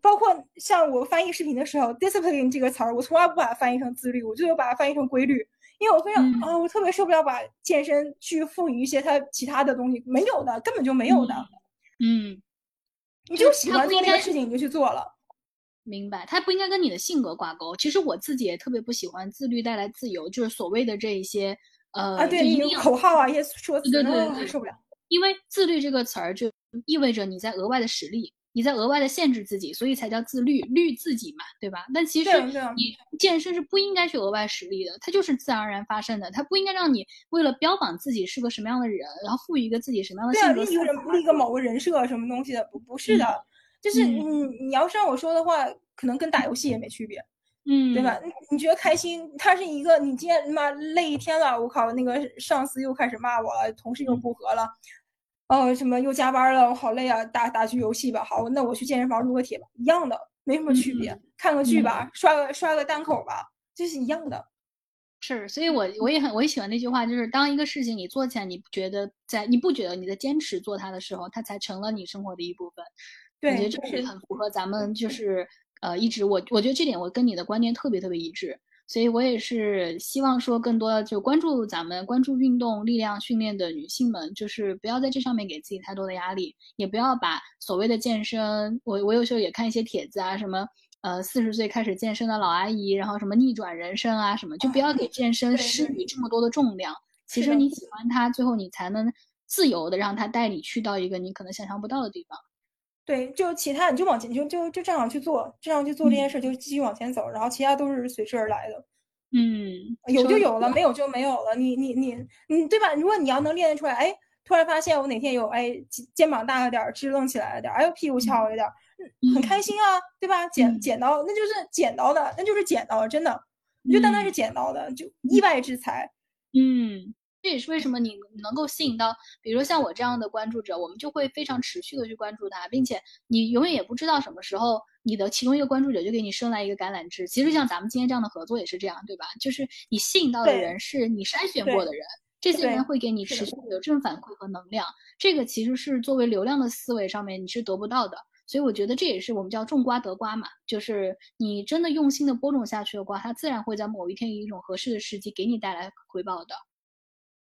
包括像我翻译视频的时候，discipline 这个词儿，我从来不把它翻译成自律，我就把它翻译成规律，因为我非常啊，我特别受不了把健身去赋予一些它其他的东西，没有的，根本就没有的。嗯，你就喜欢做这个事情，你就去做了。明白，它不应该跟你的性格挂钩。其实我自己也特别不喜欢自律带来自由，就是所谓的这一些。呃啊，对，你口号啊，一些说辞，对对对，受不了。因为自律这个词儿就意味着你在额外的实力，你在额外的限制自己，所以才叫自律，律自己嘛，对吧？但其实你健身是不应该去额外实力的，它就是自然而然发生的，它不应该让你为了标榜自己是个什么样的人，然后赋予一个自己什么样的性格，立一个立个某个人设什么东西的，不不是的，就是你你要是让我说的话，可能跟打游戏也没区别。嗯，对吧？你你觉得开心？他是一个，你今天妈累一天了，我靠，那个上司又开始骂我了，同事又不和了，哦，什么又加班了，我好累啊！打打局游戏吧，好，那我去健身房撸个铁吧，一样的，没什么区别。看个剧吧，刷个刷个单口吧，这是一样的。是，所以我我也很我也喜欢那句话，就是当一个事情你做起来，你不觉得在你不觉得你在坚持做它的时候，它才成了你生活的一部分。对，我觉得这是很符合咱们就是。呃，一直我我觉得这点我跟你的观念特别特别一致，所以我也是希望说更多就关注咱们关注运动力量训练的女性们，就是不要在这上面给自己太多的压力，也不要把所谓的健身，我我有时候也看一些帖子啊，什么呃四十岁开始健身的老阿姨，然后什么逆转人生啊什么，就不要给健身施予这么多的重量。其实你喜欢它，最后你才能自由的让它带你去到一个你可能想象不到的地方。对，就其他你就往前，就就就这样去做，这样去做这件事，就继续往前走，然后其他都是随之而来的。嗯，有就有了，没有就没有了。你你你你，对吧？如果你要能练得出来，哎，突然发现我哪天有哎肩肩膀大了点儿，支棱起来了点儿，哎呦屁股翘了点儿，很开心啊，对吧？捡捡到那就是捡到的，那就是捡到了，真的，就单单是捡到的，就意外之财。嗯。这也是为什么你能够吸引到，比如说像我这样的关注者，我们就会非常持续的去关注他，并且你永远也不知道什么时候你的其中一个关注者就给你伸来一个橄榄枝。其实像咱们今天这样的合作也是这样，对吧？就是你吸引到的人是你筛选过的人，这些人会给你持续的有正反馈和能量。这个其实是作为流量的思维上面你是得不到的，所以我觉得这也是我们叫种瓜得瓜嘛，就是你真的用心的播种下去的瓜，它自然会在某一天以一种合适的时机给你带来回报的。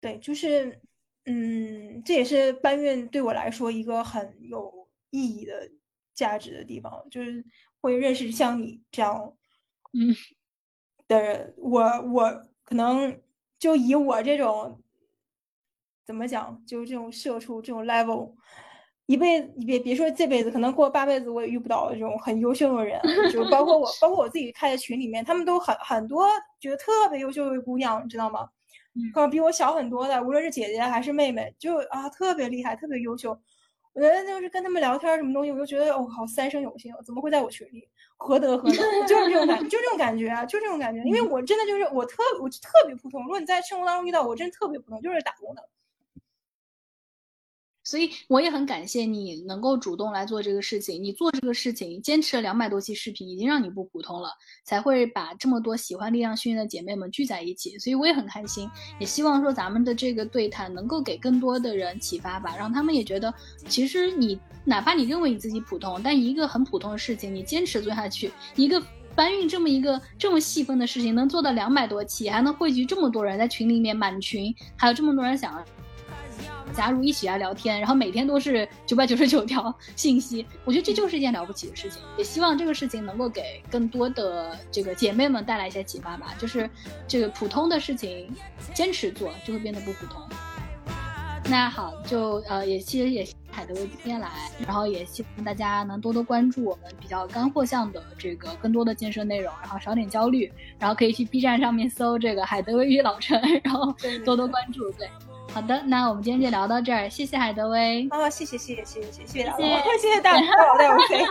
对，就是，嗯，这也是搬运对我来说一个很有意义的价值的地方，就是会认识像你这样，嗯，的人。我我可能就以我这种怎么讲，就是这种社畜这种 level，一辈子别别说这辈子，可能过八辈子我也遇不到这种很优秀的人，就包括我，包括我自己开的群里面，他们都很很多觉得特别优秀的姑娘，你知道吗？可能比我小很多的，无论是姐姐还是妹妹，就啊特别厉害，特别优秀。我觉得就是跟他们聊天什么东西，我就觉得我靠，三生有幸，怎么会在我群里？何德何能？就是这种感，就这种感觉啊，就这种感觉。因为我真的就是我特我特别普通。如果你在生活当中遇到我，真的特别普通，就是打工的。所以我也很感谢你能够主动来做这个事情。你做这个事情，坚持了两百多期视频，已经让你不普通了，才会把这么多喜欢力量训练的姐妹们聚在一起。所以我也很开心，也希望说咱们的这个对谈能够给更多的人启发吧，让他们也觉得，其实你哪怕你认为你自己普通，但一个很普通的事情，你坚持做下去，一个搬运这么一个这么细分的事情，能做到两百多期，还能汇聚这么多人在群里面满群，还有这么多人想。加入一起来聊天，然后每天都是九百九十九条信息，我觉得这就是一件了不起的事情。也希望这个事情能够给更多的这个姐妹们带来一些启发吧。就是这个普通的事情，坚持做就会变得不普通。那好，就呃也其实也海德威今天来，然后也希望大家能多多关注我们比较干货向的这个更多的健身内容，然后少点焦虑，然后可以去 B 站上面搜这个海德威与老陈，然后多多关注，对。好的，那我们今天就聊到这儿，谢谢海德威。哦，谢谢谢谢谢谢谢谢大家，谢谢大家，老带我飞。